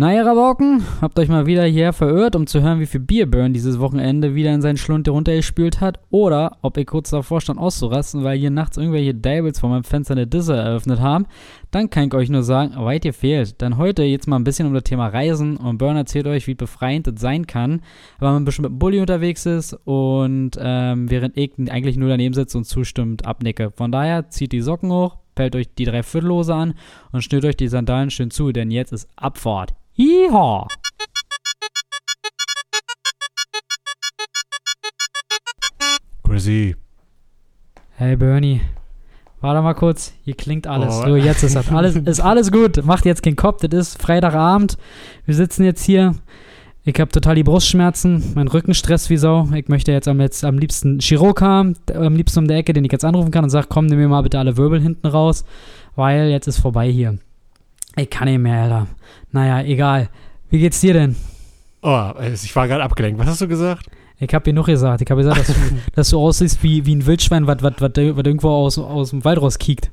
Na, ihr Rabauken, habt euch mal wieder hier verirrt, um zu hören, wie viel Bier Burn dieses Wochenende wieder in seinen Schlund runtergespült hat. Oder ob ihr kurz davor stand auszurasten, weil hier nachts irgendwelche Dabbles vor meinem Fenster eine Disse eröffnet haben. Dann kann ich euch nur sagen, weit ihr fehlt. Denn heute jetzt mal ein bisschen um das Thema Reisen und Burn erzählt euch, wie befreiend das sein kann, weil man ein bisschen mit Bulli unterwegs ist und ähm, während ich eigentlich nur daneben sitze und zustimmt abnicke. Von daher zieht die Socken hoch, pellt euch die Dreiviertellose an und schnürt euch die Sandalen schön zu, denn jetzt ist Abfahrt. Yeehaw! Chrissy. Hey Bernie, warte mal kurz, hier klingt alles. Oh. So, jetzt ist das alles, ist alles gut. Macht jetzt keinen Kopf, das ist Freitagabend. Wir sitzen jetzt hier. Ich habe total die Brustschmerzen, mein Rücken stresst wie Sau. Ich möchte jetzt am, jetzt am liebsten Chirurg haben, am liebsten um der Ecke, den ich jetzt anrufen kann und sage, komm, nimm mir mal bitte alle Wirbel hinten raus, weil jetzt ist vorbei hier. Ich kann nicht mehr, Alter. Naja, egal. Wie geht's dir denn? Oh, ich war gerade abgelenkt. Was hast du gesagt? Ich habe dir noch gesagt. Ich habe gesagt, dass du, dass du aussiehst wie, wie ein Wildschwein, was irgendwo aus, aus dem Wald rauskiekt.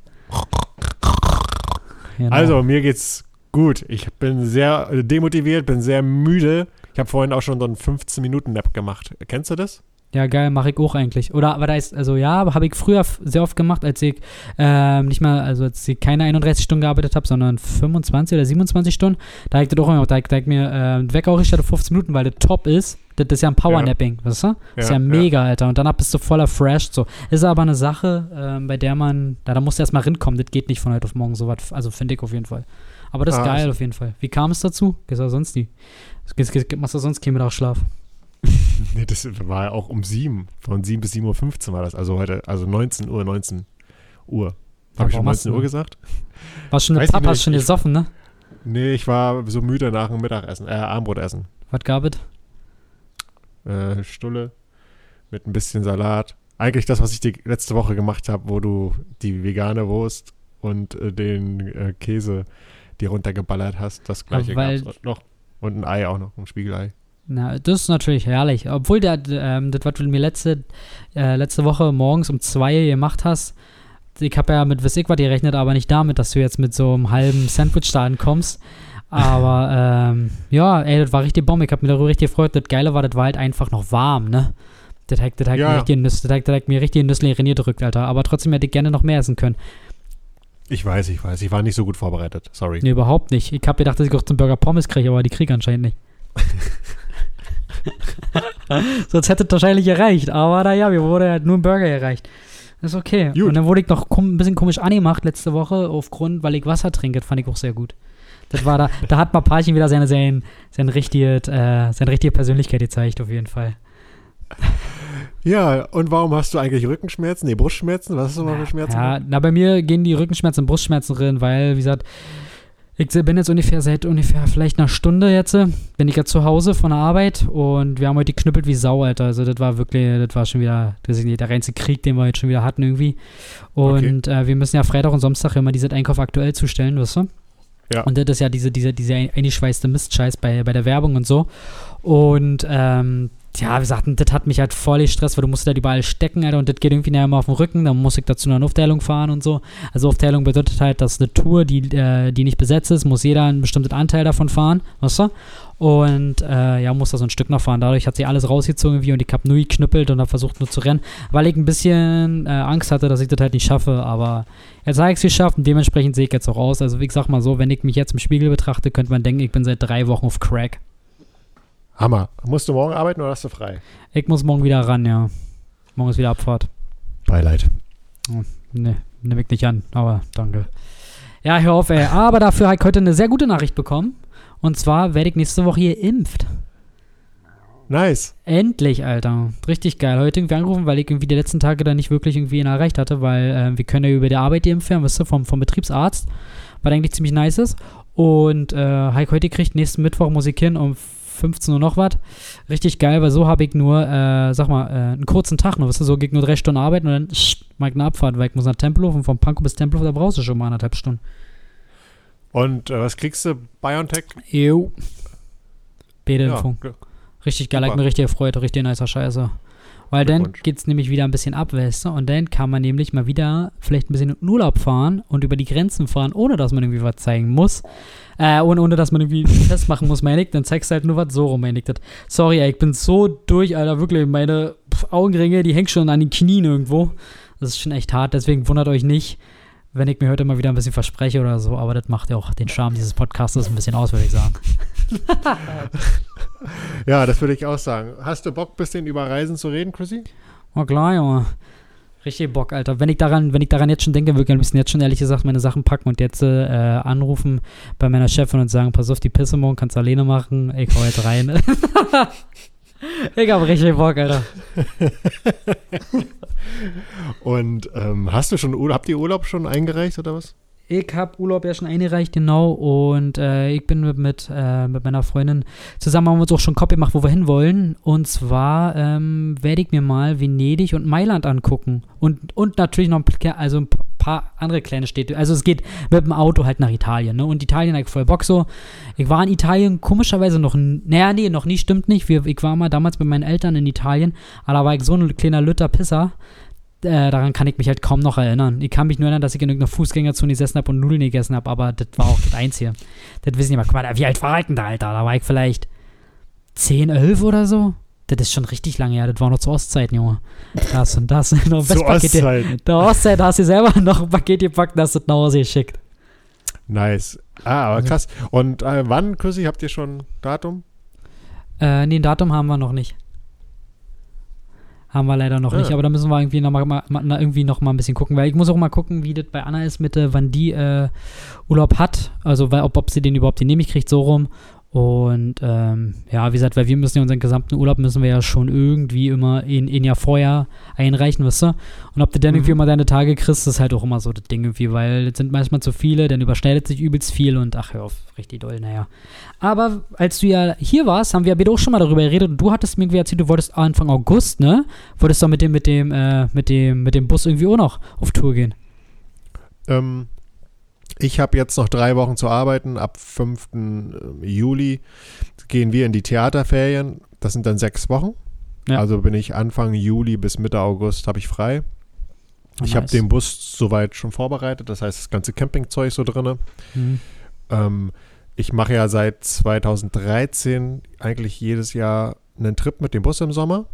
Genau. Also, mir geht's gut. Ich bin sehr demotiviert, bin sehr müde. Ich habe vorhin auch schon so einen 15-Minuten-Nap gemacht. Kennst du das? Ja, geil, mache ich auch eigentlich. Oder, aber da ist, also ja, habe ich früher sehr oft gemacht, als ich ähm, nicht mal, also als ich keine 31 Stunden gearbeitet habe, sondern 25 oder 27 Stunden. Da habe ich das auch immer, da, da ich mir äh, Wecker auch richtig 15 Minuten, weil das top ist. Das ist ja ein Powernapping, ja. weißt du? Das ist ja, ja mega, ja. Alter. Und danach bist du voller Fresh. So. Ist aber eine Sache, ähm, bei der man, da, da musst du erstmal rinkommen. Das geht nicht von heute auf morgen so was. Also finde ich auf jeden Fall. Aber das ist ah, geil also. auf jeden Fall. Wie kam es dazu? Gehst du sonst nie? Machst du sonst keinen Mittagsschlaf? nee, das war ja auch um sieben. Von sieben bis 7.15 Uhr war das. Also heute, also 19 Uhr, 19 Uhr. Habe ich schon 19 Uhr gesagt? War schon eine Papa, hast schon gesoffen, ne? Nee, ich war so müde nach dem Mittagessen, äh, Abendbrotessen. Was gab es? Äh, Stulle mit ein bisschen Salat. Eigentlich das, was ich die letzte Woche gemacht habe, wo du die vegane Wurst und äh, den äh, Käse dir runtergeballert hast. Das gleiche gab es noch. Und ein Ei auch noch, ein Spiegelei. Na, das ist natürlich herrlich. Obwohl der, ähm, das, was du mir letzte, äh, letzte Woche morgens um zwei gemacht hast, ich habe ja mit was ich was gerechnet, aber nicht damit, dass du jetzt mit so einem halben Sandwich da ankommst. Aber ähm, ja, ey, das war richtig Bombe. Ich habe mir darüber richtig gefreut. Das Geile war, das war halt einfach noch warm, ne? Das hat, das hat ja. mir richtig, das hat, das hat mir richtig in Nüssli gedrückt, Alter. Aber trotzdem hätte ich gerne noch mehr essen können. Ich weiß, ich weiß. Ich war nicht so gut vorbereitet. Sorry. Nee, überhaupt nicht. Ich habe gedacht, dass ich auch zum Burger Pommes kriege, aber die kriege anscheinend nicht. Sonst hätte es wahrscheinlich erreicht. Aber naja, mir wurde halt nur ein Burger erreicht. Das ist okay. Gut. Und dann wurde ich noch ein bisschen komisch angemacht letzte Woche, aufgrund, weil ich Wasser trinke. Das fand ich auch sehr gut. Das war da, da hat Papachen wieder seine, seine, seine, richtige, äh, seine richtige Persönlichkeit gezeigt, auf jeden Fall. Ja, und warum hast du eigentlich Rückenschmerzen? Nee, Brustschmerzen? Was hast du mal für Schmerzen? Ja, na, bei mir gehen die Rückenschmerzen und Brustschmerzen drin, weil, wie gesagt, ich bin jetzt ungefähr seit ungefähr vielleicht einer Stunde jetzt, bin ich jetzt zu Hause von der Arbeit und wir haben heute geknüppelt wie Sau, Alter. Also das war wirklich, das war schon wieder, das ist nicht der reinste Krieg, den wir jetzt schon wieder hatten irgendwie. Und okay. äh, wir müssen ja Freitag und Samstag immer diesen Einkauf aktuell zustellen, weißt du? Ja. Und das ist ja diese, diese, diese eingeschweißte Mistscheiß bei, bei der Werbung und so. Und ähm, ja, wie gesagt, das hat mich halt voll gestresst, weil du musst da überall stecken, Alter, und das geht irgendwie nachher mal auf den Rücken, dann muss ich dazu noch eine Aufteilung fahren und so. Also Aufteilung bedeutet halt, dass eine Tour, die, äh, die nicht besetzt ist, muss jeder einen bestimmten Anteil davon fahren, weißt du? Und äh, ja, muss da so ein Stück noch fahren. Dadurch hat sie alles rausgezogen irgendwie und ich habe nur geknüppelt und habe versucht nur zu rennen, weil ich ein bisschen äh, Angst hatte, dass ich das halt nicht schaffe. Aber jetzt habe ich es geschafft und dementsprechend sehe ich jetzt auch aus. Also ich sag mal so, wenn ich mich jetzt im Spiegel betrachte, könnte man denken, ich bin seit drei Wochen auf Crack. Hammer. Musst du morgen arbeiten oder hast du frei? Ich muss morgen wieder ran, ja. Morgen ist wieder Abfahrt. Beileid. Hm, ne, nehme ich nicht an, aber danke. Ja, hör auf, ey. Aber dafür habe ich heute eine sehr gute Nachricht bekommen. Und zwar werde ich nächste Woche geimpft. Nice. Endlich, Alter. Richtig geil. Heute irgendwie angerufen, weil ich irgendwie die letzten Tage dann nicht wirklich irgendwie ihn erreicht hatte, weil äh, wir können ja über die Arbeit impfen, weißt du, vom, vom Betriebsarzt, was eigentlich ziemlich nice ist. Und äh, habe heute gekriegt, nächsten Mittwoch muss ich hin um 15 Uhr noch was. Richtig geil, weil so habe ich nur, äh, sag mal, äh, einen kurzen Tag noch. Weißt du, so geht nur drei Stunden arbeiten und dann mag ich eine Abfahrt, weil ich muss nach Tempelhof und vom Pankow bis Tempelhof, da brauchst du schon mal anderthalb Stunden. Und äh, was kriegst du? Biontech? Jo. Bede-Impfung. Ja, richtig geil, hat mir richtig gefreut, richtig nicer Scheiße. Weil dann geht es nämlich wieder ein bisschen ab, weißt du? Und dann kann man nämlich mal wieder vielleicht ein bisschen in Urlaub fahren und über die Grenzen fahren, ohne dass man irgendwie was zeigen muss. Äh, ohne, ohne dass man irgendwie einen Test machen muss, meine ich. Dann zeigst du halt nur was so rum, meine ich. Das. Sorry, ey, ich bin so durch, Alter, wirklich. Meine Augenringe, die hängen schon an den Knien irgendwo. Das ist schon echt hart, deswegen wundert euch nicht, wenn ich mir heute mal wieder ein bisschen verspreche oder so. Aber das macht ja auch den Charme dieses Podcasts ein bisschen aus, würde ich sagen. Ja, das würde ich auch sagen. Hast du Bock, ein bisschen über Reisen zu reden, Chrissy? Oh klar, Junge. Richtig Bock, Alter. Wenn ich daran, wenn ich daran jetzt schon denke, würde ich am liebsten jetzt schon ehrlich gesagt meine Sachen packen und jetzt äh, anrufen bei meiner Chefin und sagen, pass auf die Pisse morgen, kannst du alleine machen. Ich hau jetzt rein. ich hab richtig Bock, Alter. Und ähm, hast du schon habt ihr Urlaub schon eingereicht oder was? Ich habe Urlaub ja schon eingereicht, genau. Und äh, ich bin mit, mit, äh, mit meiner Freundin zusammen, haben wir uns auch schon Kopf gemacht, wo wir hinwollen. Und zwar ähm, werde ich mir mal Venedig und Mailand angucken. Und, und natürlich noch ein, paar- also ein paar andere kleine Städte. Also es geht mit dem Auto halt nach Italien. Ne? Und Italien ich voll Bock so. Ich war in Italien komischerweise noch, naja, nee, noch nie, stimmt nicht. Wir, ich war mal damals mit meinen Eltern in Italien, aber da war ich so ein kleiner Lütter Pisser äh, daran kann ich mich halt kaum noch erinnern. Ich kann mich nur erinnern, dass ich in irgendeiner Fußgängerzone gesessen habe und Nudeln gegessen habe, aber das war auch das Einzige. Das wissen die mal. Guck mal, wie alt war ich denn da, Alter? Da war ich vielleicht 10, 11 oder so. Das ist schon richtig lange her. Das war noch zu Ostzeiten, Junge. Das und das. noch ein Zu Ostzeiten. Der Ostzeit hast du selber noch ein Paket gepackt und hast das nach Hause geschickt. Nice. Ah, aber krass. Und äh, wann, Chrissy, habt ihr schon Datum? Äh, nee, ein Datum haben wir noch nicht. Haben wir leider noch Ah. nicht, aber da müssen wir irgendwie noch mal, irgendwie noch mal ein bisschen gucken, weil ich muss auch mal gucken, wie das bei Anna ist mit, äh, wann die äh, Urlaub hat, also weil, ob, ob sie den überhaupt genehmigt kriegt, so rum. Und ähm, ja, wie gesagt, weil wir müssen ja unseren gesamten Urlaub müssen wir ja schon irgendwie immer in, in Jahr vorher einreichen, weißt du? Und ob du dann Mhm. irgendwie immer deine Tage kriegst, ist halt auch immer so das Ding irgendwie, weil es sind manchmal zu viele, dann überschneidet sich übelst viel und ach, hör auf, richtig doll, naja. Aber als du ja hier warst, haben wir ja beide auch schon mal darüber geredet und du hattest mir irgendwie erzählt, du wolltest Anfang August, ne? Wolltest doch mit dem, mit dem, äh, mit dem, mit dem Bus irgendwie auch noch auf Tour gehen. Ähm, ich habe jetzt noch drei Wochen zu arbeiten. Ab 5. Juli gehen wir in die Theaterferien. Das sind dann sechs Wochen. Ja. Also bin ich Anfang Juli bis Mitte August habe ich frei. Ich habe Nice. den Bus soweit schon vorbereitet. Das heißt, das ganze Campingzeug so drinne. Mhm. Ähm, ich mache ja seit 2013 eigentlich jedes Jahr einen Trip mit dem Bus im Sommer.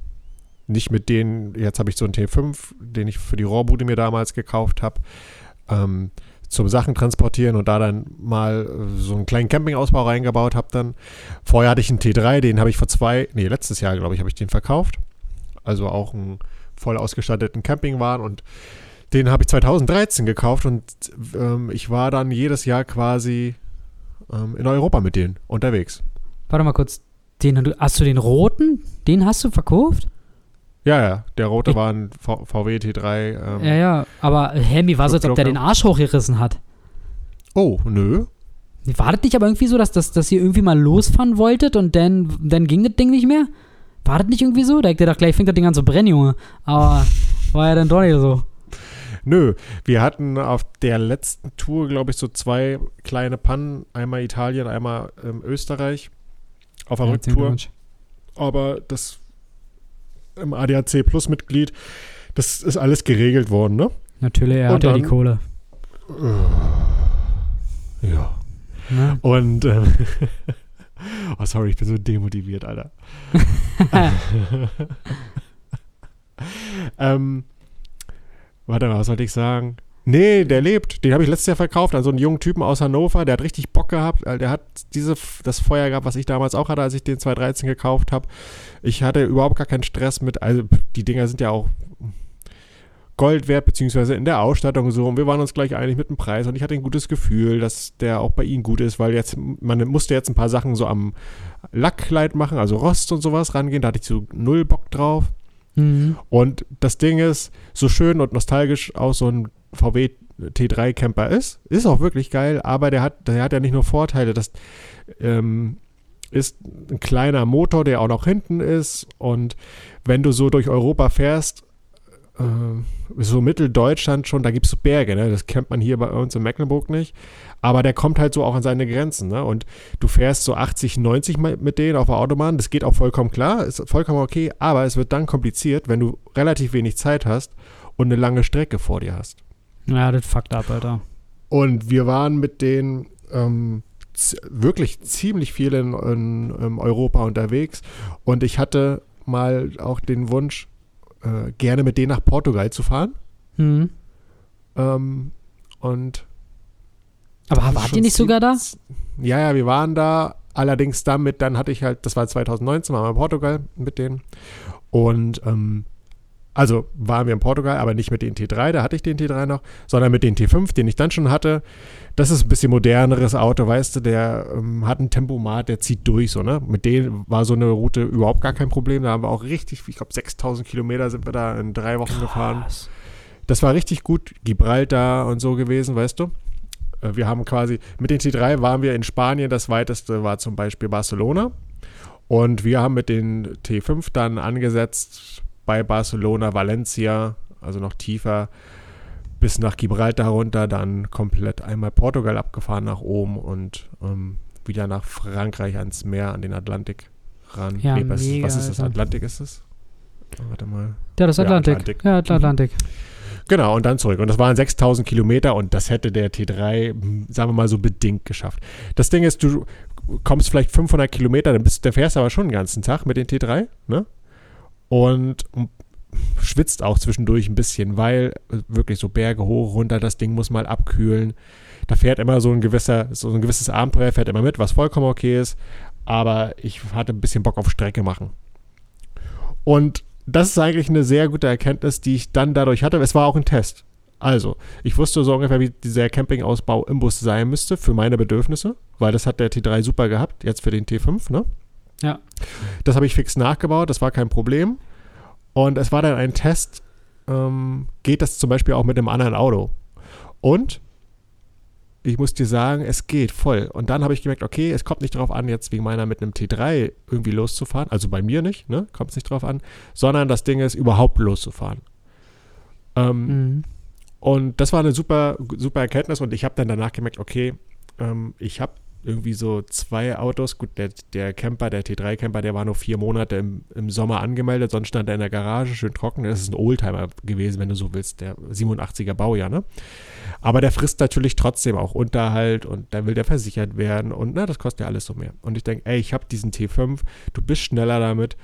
Nicht mit denen, jetzt habe ich so einen T5, den ich für die Rohrbude mir damals gekauft habe, ähm, zum Sachen transportieren und da dann mal äh, so einen kleinen Campingausbau reingebaut habe dann. Vorher hatte ich einen T3, den habe ich vor zwei, nee, letztes Jahr, glaube ich, habe ich den verkauft. Also auch einen voll ausgestatteten Campingwagen und den habe ich 2013 gekauft und ähm, ich war dann jedes Jahr quasi ähm, in Europa mit denen unterwegs. Warte mal kurz, den, hast du den roten? Den hast du verkauft? Ja, ja, der rote Ich- war ein v VW T3. Ähm, Ja, ja, aber äh, Hemi war so, als ob der den Arsch hochgerissen hat. Oh, nö. War das nicht aber irgendwie so, dass, dass, dass ihr irgendwie mal losfahren wolltet und dann, dann ging das Ding nicht mehr? War das nicht irgendwie so? Da gedacht, gleich fängt das Ding an zu brennen, Junge. Aber war ja dann doch nicht so. Nö, wir hatten auf der letzten Tour, glaube ich, so zwei kleine Pannen. Einmal Italien, einmal ähm, Österreich auf der Herzlichen Rücktour. Aber das im ADAC Plus Mitglied, das ist alles geregelt worden, ne? Natürlich, er Und hat ja die dann- Kohle. Ja. Ne? Und ähm, oh, sorry, ich bin so demotiviert, Alter. ähm, warte mal, was sollte ich sagen? Nee, der lebt. Den habe ich letztes Jahr verkauft an so einen jungen Typen aus Hannover. Der hat richtig Bock gehabt. Der hat diese, das Feuer gehabt, was ich damals auch hatte, als ich den 2013 gekauft habe. Ich hatte überhaupt gar keinen Stress mit. Also, die Dinger sind ja auch Gold wert, beziehungsweise in der Ausstattung so. Und wir waren uns gleich einig mit dem Preis. Und ich hatte ein gutes Gefühl, dass der auch bei Ihnen gut ist, weil jetzt, man musste jetzt ein paar Sachen so am Lackkleid machen, also Rost und sowas rangehen. Da hatte ich so null Bock drauf. Mhm. Und das Ding ist, so schön und nostalgisch auch so ein VW T3 Camper ist, ist auch wirklich geil, aber der hat, der hat ja nicht nur Vorteile, das ähm, ist ein kleiner Motor, der auch noch hinten ist und wenn du so durch Europa fährst, äh, so Mitteldeutschland schon, da gibt es Berge, ne? Das kennt man hier bei uns in Mecklenburg nicht. Aber der kommt halt so auch an seine Grenzen, ne? Und du fährst so 80, 90 mit denen auf der Autobahn, das geht auch vollkommen klar, ist vollkommen okay, aber es wird dann kompliziert, wenn du relativ wenig Zeit hast und eine lange Strecke vor dir hast. Ja, das fuckt ab, Alter. Und wir waren mit denen ähm, wirklich ziemlich viel in, in, in, Europa unterwegs. Und ich hatte mal auch den Wunsch, äh, gerne mit denen nach Portugal zu fahren. Mhm. Ähm, und aber wart ihr nicht sogar da? Ja, ja, wir waren da. Allerdings damit, dann hatte ich halt, das war 2019, waren wir in Portugal mit denen. Und ähm, also waren wir in Portugal, aber nicht mit den T3, da hatte ich den T3 noch, sondern mit den T5, den ich dann schon hatte. Das ist ein bisschen moderneres Auto, weißt du, der ähm, hat ein Tempomat, der zieht durch, so, ne? Mit dem war so eine Route überhaupt gar kein Problem. Da haben wir auch richtig, ich glaube, 6000 Kilometer sind wir da in drei Wochen Krass. gefahren. Das war richtig gut. Gibraltar und so gewesen, weißt du? Äh, wir haben quasi, mit den T3 waren wir in Spanien, das weiteste war zum Beispiel Barcelona. Und wir haben mit den T5 dann angesetzt bei Barcelona, Valencia, also noch tiefer, bis nach Gibraltar runter, dann komplett einmal Portugal abgefahren nach oben und ähm, wieder nach Frankreich ans Meer, an den Atlantik ran. Ja, nee, was, mega, was, ist das? Atlantik ist es? Warte mal. Ja, das Atlantik. Ja, Atlantik. Ja, Atlantik. Genau, und dann zurück. Und das waren 6000 Kilometer und das hätte der T3, sagen wir mal so, bedingt geschafft. Das Ding ist, du kommst vielleicht 500 Kilometer, dann, bist, dann fährst du aber schon den ganzen Tag mit den T3, ne? Und schwitzt auch zwischendurch ein bisschen, weil wirklich so Berge hoch, runter, das Ding muss mal abkühlen. Da fährt immer so ein gewisser, so ein gewisses Abenteuer fährt immer mit, was vollkommen okay ist. Aber ich hatte ein bisschen Bock auf Strecke machen. Und das ist eigentlich eine sehr gute Erkenntnis, die ich dann dadurch hatte. Es war auch ein Test. Also, ich wusste so ungefähr, wie dieser Campingausbau im Bus sein müsste für meine Bedürfnisse, weil das hat der T3 super gehabt, jetzt für den T5, ne? Ja. Das habe ich fix nachgebaut, das war kein Problem. Und es war dann ein Test, ähm, geht das zum Beispiel auch mit einem anderen Auto. Und ich muss dir sagen, es geht voll. Und dann habe ich gemerkt, okay, es kommt nicht darauf an, jetzt wegen meiner mit einem T3 irgendwie loszufahren. Also bei mir nicht, ne? Kommt es nicht darauf an, sondern das Ding ist, überhaupt loszufahren. Ähm, mhm. Und das war eine super, super Erkenntnis und ich habe dann danach gemerkt, okay, ähm, ich habe irgendwie so zwei Autos. Gut, der, der Camper, der T3-Camper, der war nur vier Monate im, im Sommer angemeldet, sonst stand er in der Garage, schön trocken. Das ist ein Oldtimer gewesen, wenn du so willst, der 87er Baujahr, ne? Aber der frisst natürlich trotzdem auch Unterhalt und dann will der versichert werden und na, das kostet ja alles so mehr. Und ich denke, ey, ich habe diesen T5, du bist schneller damit.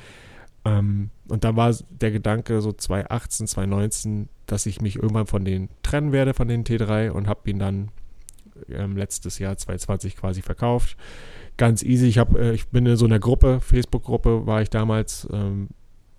Ähm, und dann war der Gedanke so 2018, 2019, dass ich mich irgendwann von denen trennen werde, von den T3 und habe ihn dann ähm, letztes Jahr 2020 quasi verkauft. Ganz easy. Ich, hab, äh, ich bin in so einer Gruppe, Facebook-Gruppe war ich damals ähm,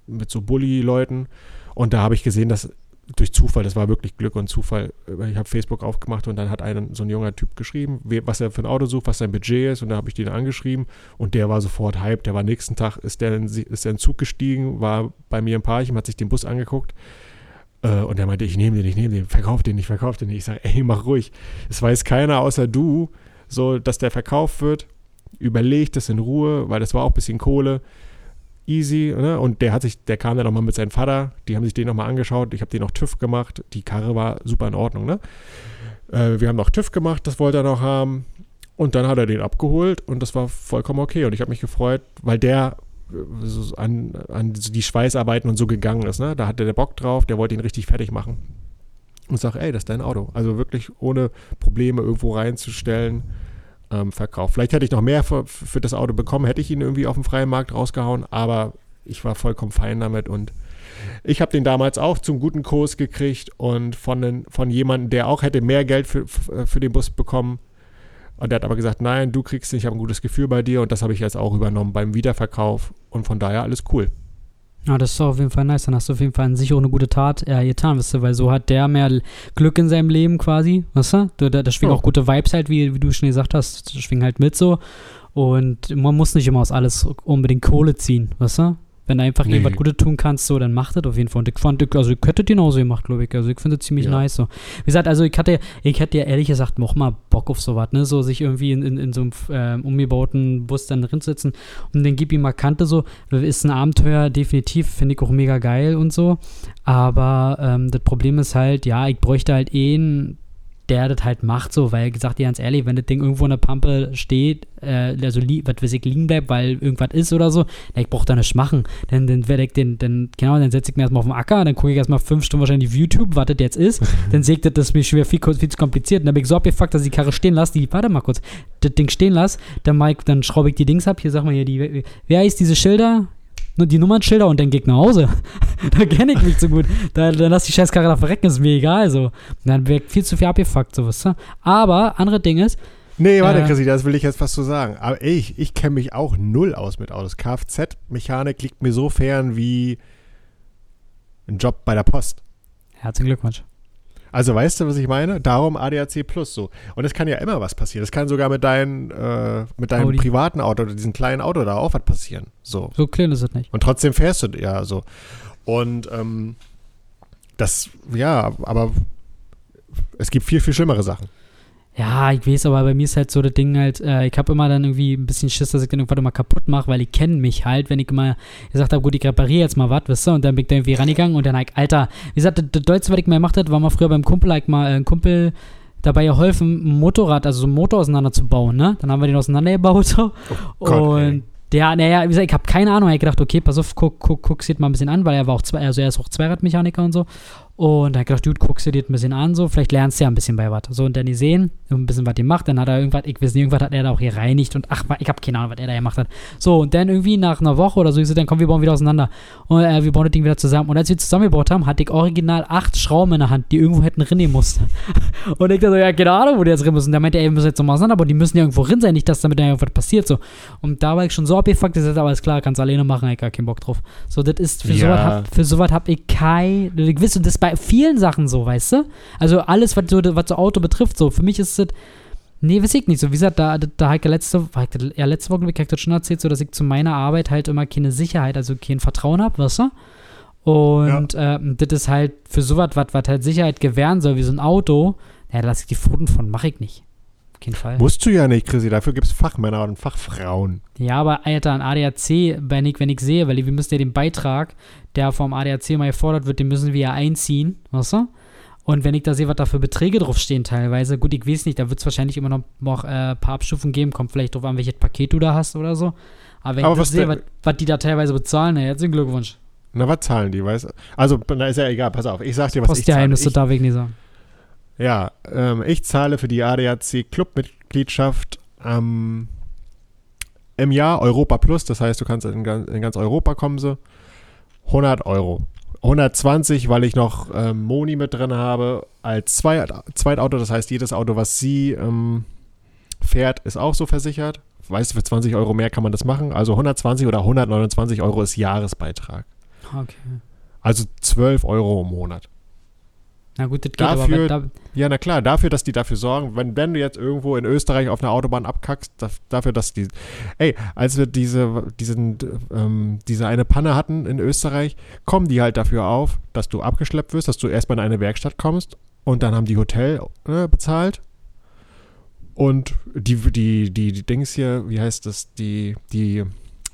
mit so Bully-Leuten und da habe ich gesehen, dass durch Zufall, das war wirklich Glück und Zufall. Ich habe Facebook aufgemacht und dann hat ein, so ein junger Typ geschrieben, was er für ein Auto sucht, was sein Budget ist und da habe ich den angeschrieben und der war sofort hyped. Der war nächsten Tag, ist der in, ist der in Zug gestiegen, war bei mir im Parchim, hat sich den Bus angeguckt äh, und er meinte, ich nehme den, ich nehme den, verkauf den nicht, verkauf den. Ich sage, ey, mach ruhig. Es weiß keiner außer du, so, dass der verkauft wird. Überleg das in Ruhe, weil das war auch ein bisschen Kohle. Easy, ne? Und der hat sich, der kam dann nochmal mit seinem Vater, die haben sich den nochmal angeschaut, ich habe den noch TÜV gemacht, die Karre war super in Ordnung, ne? Äh, wir haben noch TÜV gemacht, das wollte er noch haben. Und dann hat er den abgeholt und das war vollkommen okay. Und ich habe mich gefreut, weil der an, an die Schweißarbeiten und so gegangen ist. Ne? Da hatte der Bock drauf, der wollte ihn richtig fertig machen. Und sag, ey, das ist dein Auto. Also wirklich ohne Probleme irgendwo reinzustellen, ähm, verkauft. Vielleicht hätte ich noch mehr für, für das Auto bekommen, hätte ich ihn irgendwie auf dem freien Markt rausgehauen, aber ich war vollkommen fein damit und ich habe den damals auch zum guten Kurs gekriegt und von, von jemandem, der auch hätte mehr Geld für, für den Bus bekommen, und er hat aber gesagt, nein, du kriegst nicht, ich habe ein gutes Gefühl bei dir und das habe ich jetzt auch übernommen beim Wiederverkauf und von daher alles cool. Ja, das ist auf jeden Fall nice. Dann hast du auf jeden Fall an sich auch eine gute Tat äh, getan, weißt du, weil so hat der mehr Glück in seinem Leben quasi, weißt du? Da, da, da schwingen oh. auch gute Vibes halt, wie, wie du schon gesagt hast, das schwingen halt mit so. Und man muss nicht immer aus alles unbedingt Kohle ziehen, weißt du? Wenn du einfach Nee. irgendwas Gutes tun kannst, so, dann mach das auf jeden Fall. Und ich fand, ich- also ich hätte genauso gemacht, glaube ich. Also ich finde es ziemlich Ja. nice so. Wie gesagt, also ich hatte, ich hätte ja ehrlich gesagt noch mal Bock auf sowas, ne? So sich irgendwie in, in, in so einem ähm, umgebauten Bus dann drin sitzen und dann gib ihm mal Kante so. Ist ein Abenteuer, definitiv, finde ich auch mega geil und so. Aber ähm, das Problem ist halt, ja, ich bräuchte halt eh einen, der das halt macht, so, weil gesagt, dir ganz ehrlich, wenn das Ding irgendwo in der Pampe steht, äh, also was weiß ich, liegen bleibt, weil irgendwas ist oder so, na, ich brauch da nichts machen. Dann, dann werde ich den, dann, genau, dann setze ich mir erstmal auf den Acker, dann gucke ich erstmal fünf Stunden wahrscheinlich auf YouTube, was das jetzt ist, dann sehe ich, das ist mir schwer viel, viel zu kompliziert. Dann bin ich so abgefuckt, dass ich die Karre stehen lasse, die, warte mal kurz, das Ding stehen lasse, dann, dann schraube ich die Dings ab, hier sag mal hier, die, wer heißt diese Schilder? Nur die Nummernschilder und dann geh ich nach Hause. da kenne ich mich so gut. Da, dann lass die Scheißkarre da verrecken, ist mir egal so. Dann wäre viel zu viel abgefuckt, so was. Aber, andere Ding ist, Nee, warte, Äh. Chrissy, das will ich jetzt was zu sagen. Aber ich, ich kenne mich auch null aus mit Autos. Kfz-Mechanik liegt mir so fern wie ein Job bei der Post. herzlichen Glückwunsch. Also weißt du, was ich meine? Darum ADAC Plus so. Und es kann ja immer was passieren. Es kann sogar mit, dein, äh, mit deinem Audi. privaten Auto oder diesem kleinen Auto da auch was passieren. So. So klein ist es nicht. Und trotzdem fährst du ja so. Und ähm, das, ja, aber es gibt viel, viel schlimmere Sachen. Ja, ich weiß, aber bei mir ist halt so das Ding halt, äh, ich habe immer dann irgendwie ein bisschen Schiss, dass ich dann irgendwas immer kaputt mache, weil ich kenne mich halt, wenn ich immer gesagt habe, gut, ich repariere jetzt mal was, wisst ihr, und dann bin ich da irgendwie rangegangen und dann halt, Alter, wie gesagt, das, das Deutsche, was ich mal gemacht habe, war mal früher beim Kumpel, like mal, äh, ein Kumpel dabei geholfen, ein Motorrad, also so einen Motor auseinanderzubauen, ne? Dann haben wir den auseinandergebaut so. Gott, ey. und der, naja, wie gesagt, ich habe keine Ahnung, ich hab gedacht, okay, pass auf, guck, guck, guck's dir mal ein bisschen an, weil er war auch zwei, also er ist auch Zweiradmechaniker und so. Und dann ich gedacht, gut, guckst du dir das ein bisschen an, so, vielleicht lernst du ja ein bisschen bei was. So, und dann die sehen, ein bisschen was die macht, dann hat er irgendwas, ich weiß nicht, irgendwas hat er da auch gereinigt und ach, ich habe keine Ahnung, was er da gemacht hat. So, und dann irgendwie nach einer Woche oder so, ich so, dann kommen wir bauen wieder auseinander. Und äh, wir bauen das Ding wieder zusammen. Und als wir zusammengebaut haben, hatte ich original acht Schrauben in der Hand, die irgendwo hätten rinnen mussten. und ich dachte so, ja, keine Ahnung, wo die jetzt rein müssen. Da meinte er, wir müssen jetzt nochmal auseinander, aber die müssen ja irgendwo drin sein, nicht, dass damit da irgendwas passiert, so. Und da war ich schon so abgefuckt, aber ist klar, kannst du alleine machen, ich gar keinen Bock drauf. So, das ist, für Ja. sowas hab, für sowas hab ich kein, ich weiß, und das ist bei vielen Sachen so, weißt du? Also alles, was so, was so Auto betrifft, so, für mich ist es, nee, weiß ich nicht, so, wie gesagt, da, da, da hab ich ja letzte, ja, letzte Woche, glaub ich, das schon erzählt, so, dass ich zu meiner Arbeit halt immer keine Sicherheit, also kein Vertrauen hab, weißt du? Und ähm, das ist halt für sowas, was was halt Sicherheit gewähren soll, wie so ein Auto, ja, da lasse ich die Pfoten von, mache ich nicht. Auf keinen Fall. Musst du ja nicht, Chrissy. Dafür gibt es Fachmänner und Fachfrauen. Ja, aber Alter, ein ADAC, wenn ich, wenn ich sehe, weil wir müssen ja den Beitrag, der vom ADAC mal gefordert wird, den müssen wir ja einziehen, weißt du? Und wenn ich da sehe, was da für Beträge draufstehen teilweise, gut, ich weiß nicht, da wird es wahrscheinlich immer noch, noch äh, ein paar Abstufungen geben, kommt vielleicht drauf an, welches Paket du da hast oder so. Aber wenn Aber ich das was sehe, was, was die da teilweise bezahlen, na, herzlichen Glückwunsch. Na, was zahlen die, weißt du? Also, na, ist ja egal, pass auf. Ich sag dir, was ich zahle. Postgeheimnis, das Ich, darf ich nicht sagen. Ja, ähm, ich zahle für die ADAC Clubmitgliedschaft ähm, im Jahr Europa Plus. Das heißt, du kannst in ganz, in ganz Europa kommen, so 100 Euro. 120, weil ich noch ähm, Moni mit drin habe als Zweit Zweitauto. Das heißt, jedes Auto, was sie ähm, fährt, ist auch so versichert. Weißt du, für 20 Euro mehr kann man das machen. Also 120 oder 129 Euro ist Jahresbeitrag. Okay. Also 12 Euro im Monat. Na gut, das geht Dafür- aber. Da, Ja, na klar, dafür, dass die dafür sorgen, wenn, wenn du jetzt irgendwo in Österreich auf einer Autobahn abkackst, da, dafür, dass die. Ey, als wir diese, diesen, ähm, diese eine Panne hatten in Österreich, kommen die halt dafür auf, dass du abgeschleppt wirst, dass du erstmal in eine Werkstatt kommst und dann haben die Hotel äh, bezahlt. Und die, die, die, die Dings hier, wie heißt das, die, die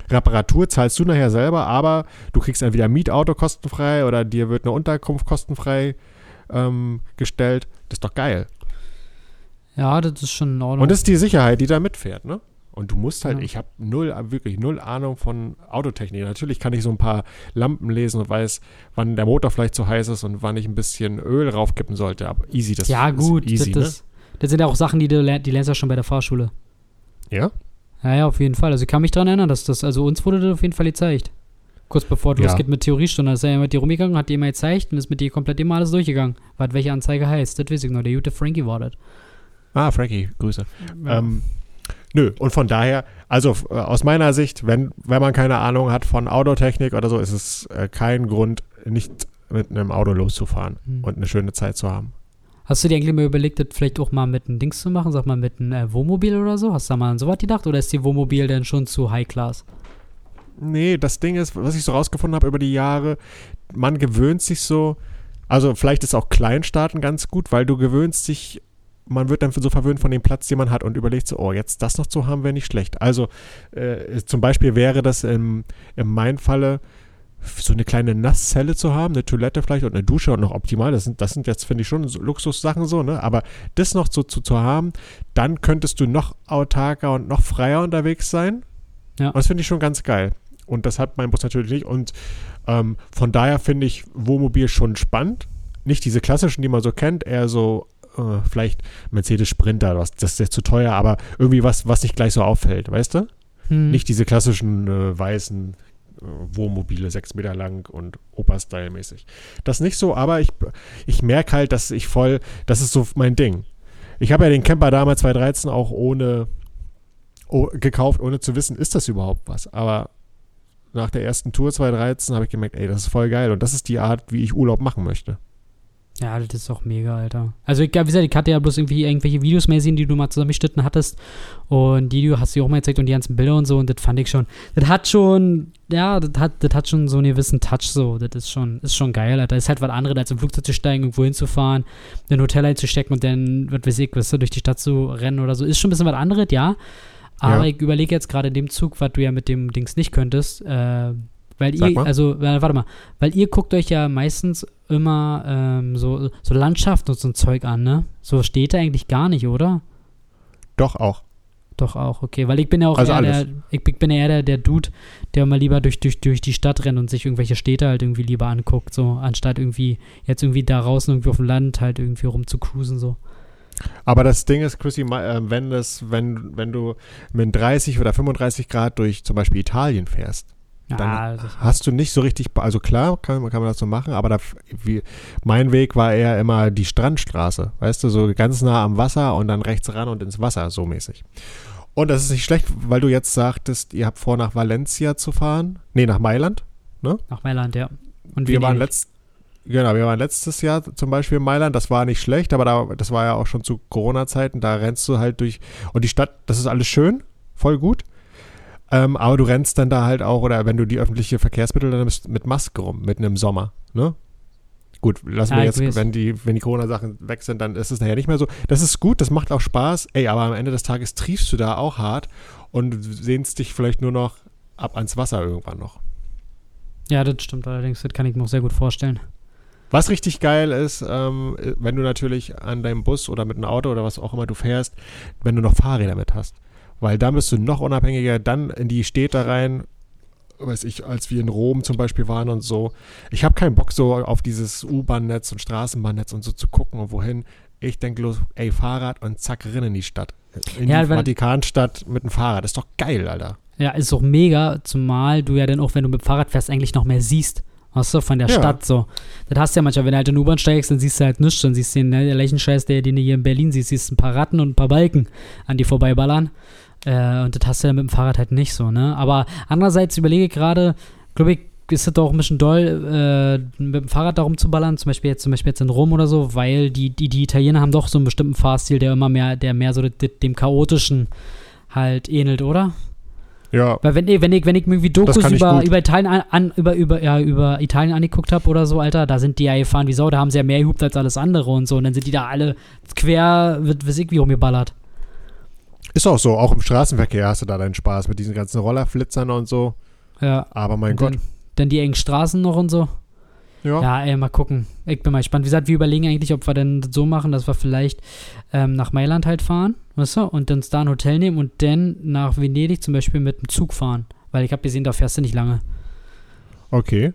Reparatur zahlst du nachher selber, aber du kriegst entweder Mietauto kostenfrei oder dir wird eine Unterkunft kostenfrei ähm, gestellt. Das ist doch geil. ja, das ist schon in Ordnung. Und das ist die Sicherheit, die da mitfährt, ne? Und du musst halt, Ja. ich habe null, wirklich null Ahnung von Autotechnik. Natürlich kann ich so ein paar Lampen lesen und weiß, wann der Motor vielleicht zu heiß ist und wann ich ein bisschen Öl raufkippen sollte. Aber easy, das ja, ist gut, easy, das, das, das sind ja auch Sachen, die du lernst, die lernst du ja schon bei der Fahrschule. ne? Ja? Ja, ja, auf jeden Fall. Also ich kann mich daran erinnern, dass das, also uns wurde das auf jeden Fall gezeigt. Kurz bevor es Ja. losgeht mit Theoriestunde, ist er ja mit dir rumgegangen, hat dir mal gezeigt und ist mit dir komplett immer alles durchgegangen. Was welche Anzeige heißt, das weiß ich noch. Der gute Frankie war das. Ah, Frankie, Grüße. Ähm, nö, und von daher, also äh, aus meiner Sicht, wenn, wenn man keine Ahnung hat von Autotechnik oder so, ist es äh, kein Grund, nicht mit einem Auto loszufahren Hm. und eine schöne Zeit zu haben. Hast du dir eigentlich mal überlegt, das vielleicht auch mal mit einem Dings zu machen? Sag mal mit einem äh, Wohnmobil oder so? Hast du da mal an sowas gedacht? Oder ist die Wohnmobil denn schon zu High Class? Nee, das Ding ist, was ich so rausgefunden habe über die Jahre, man gewöhnt sich so, also vielleicht ist auch Kleinstarten ganz gut, weil du gewöhnst dich, man wird dann so verwöhnt von dem Platz, den man hat und überlegt so, oh, jetzt das noch zu haben, wäre nicht schlecht. Also äh, zum Beispiel wäre das im, in meinem Falle so eine kleine Nasszelle zu haben, eine Toilette vielleicht und eine Dusche und noch optimal. Das sind, das sind jetzt, finde ich, schon so Luxussachen so, ne? Aber das noch so zu, zu haben, dann könntest du noch autarker und noch freier unterwegs sein. Ja. Und das finde ich schon ganz geil. Und das hat mein Bus natürlich nicht. Und ähm, von daher finde ich Wohnmobil schon spannend. Nicht diese klassischen, die man so kennt, eher so äh, vielleicht Mercedes Sprinter, was, das ist jetzt zu teuer, aber irgendwie was, was nicht gleich so auffällt, weißt du? Hm. Nicht diese klassischen äh, weißen äh, Wohnmobile, sechs Meter lang und Opa-Style-mäßig. Das nicht so, aber ich, ich merke halt, dass ich voll, das ist so mein Ding. Ich habe ja den Camper damals 2013 auch ohne oh, gekauft, ohne zu wissen, ist das überhaupt was. Aber nach der ersten Tour 2013 habe ich gemerkt, ey, das ist voll geil und das ist die Art, wie ich Urlaub machen möchte. Ja, das ist auch mega, Alter. Also, ich, wie gesagt, ich hatte ja bloß irgendwie irgendwelche Videos mehr sehen, die du mal zusammengeschnitten hattest. Und die du hast du auch mal gezeigt und die ganzen Bilder und so. Und das fand ich schon, das hat schon, ja, das hat, das hat schon so einen gewissen Touch so. Das ist schon, ist schon geil, Alter. Das ist halt was anderes, als im Flugzeug zu steigen, irgendwo hinzufahren, in ein Hotel einzustecken und dann, was weiß ich, du, durch die Stadt zu rennen oder so. Ist schon ein bisschen was anderes, ja. Aber ja. ich überlege jetzt gerade in dem Zug, was du ja mit dem Dings nicht könntest, äh, weil Sag ihr, mal. also, warte mal, weil ihr guckt euch ja meistens immer ähm, so, so Landschaft und so ein Zeug an, ne? So steht da eigentlich gar nicht, oder? Doch auch. Doch auch, okay. Weil ich bin ja auch also eher der, ich bin ja eher der, der Dude, der mal lieber durch, durch, durch die Stadt rennt und sich irgendwelche Städte halt irgendwie lieber anguckt, so, anstatt irgendwie jetzt irgendwie da draußen irgendwie auf dem Land halt irgendwie rumzucruisen, so. Aber das Ding ist, Chrissy, äh, wenn das, wenn, wenn du mit 30 oder 35 Grad durch zum Beispiel Italien fährst, dann ja, hast du nicht so richtig, also klar, kann, kann man das so machen, aber da, wie, mein Weg war eher immer die Strandstraße, weißt du, so ganz nah am Wasser und dann rechts ran und ins Wasser, so mäßig. Und das ist nicht schlecht, weil du jetzt sagtest, ihr habt vor, nach Valencia zu fahren. Nee, nach Mailand, ne? Nach Mailand, ja. Und wir waren letzt, genau, wir waren letztes Jahr zum Beispiel in Mailand, das war nicht schlecht, aber da, das war ja auch schon zu Corona-Zeiten, da rennst du halt durch, und die Stadt, das ist alles schön, voll gut. Ähm, aber du rennst dann da halt auch, oder wenn du die öffentliche Verkehrsmittel dann nimmst, mit Maske rum, mitten im Sommer, ne? Gut, lassen ja, wir jetzt, wenn die, wenn die Corona-Sachen weg sind, dann ist es nachher nicht mehr so. Das ist gut, das macht auch Spaß, ey, aber am Ende des Tages triefst du da auch hart und sehnst dich vielleicht nur noch ab ans Wasser irgendwann noch. Ja, das stimmt allerdings, das kann ich mir auch sehr gut vorstellen. Was richtig geil ist, ähm, wenn du natürlich an deinem Bus oder mit einem Auto oder was auch immer du fährst, wenn du noch Fahrräder mit hast weil dann bist du noch unabhängiger, dann in die Städte rein, weiß ich, als wir in Rom zum Beispiel waren und so. Ich habe keinen Bock so auf dieses U-Bahn-Netz und Straßenbahnnetz und so zu gucken und wohin. Ich denke los, ey, Fahrrad und zack, rein in die Stadt. In ja, die Vatikanstadt mit dem Fahrrad. Das ist doch geil, Alter. Ja, ist doch mega, zumal du ja dann auch, wenn du mit dem Fahrrad fährst, eigentlich noch mehr siehst. Weißt du, von der ja. Stadt so. Das hast du ja manchmal, wenn du halt in U-Bahn steigst, dann siehst du halt nichts. Dann siehst du den, ne, der, den du hier in Berlin siehst, siehst ein paar Ratten und ein paar Balken an die vorbeiballern. Äh, und das hast du ja mit dem Fahrrad halt nicht so, ne? Aber andererseits überlege ich gerade, glaube ich, ist es doch ein bisschen doll, äh, mit dem Fahrrad da rumzuballern, zum Beispiel jetzt, zum Beispiel jetzt in Rom oder so, weil die, die, die Italiener haben doch so einen bestimmten Fahrstil, der immer mehr, der mehr so dem chaotischen halt ähnelt, oder? Ja. Weil wenn, wenn ich, wenn ich mir irgendwie Dokus über, über Italien an, über, über, ja, über Italien angeguckt habe oder so, Alter, da sind die ja gefahren wie Sau, da haben sie ja mehr gehupt als alles andere und so. Und dann sind die da alle quer, weiß ich, wie rumgeballert. Ist auch so, auch im Straßenverkehr hast du da deinen Spaß mit diesen ganzen Rollerflitzern und so. Ja. Aber mein und Gott. Dann, dann, die engen Straßen noch und so. Ja. Ja, ey, mal gucken. Ich bin mal gespannt. Wie gesagt, wir überlegen eigentlich, ob wir denn so machen, dass wir vielleicht ähm, nach Mailand halt fahren, weißt du, und uns da ein Hotel nehmen und dann nach Venedig zum Beispiel mit dem Zug fahren. Weil ich habe gesehen, da fährst du nicht lange. Okay.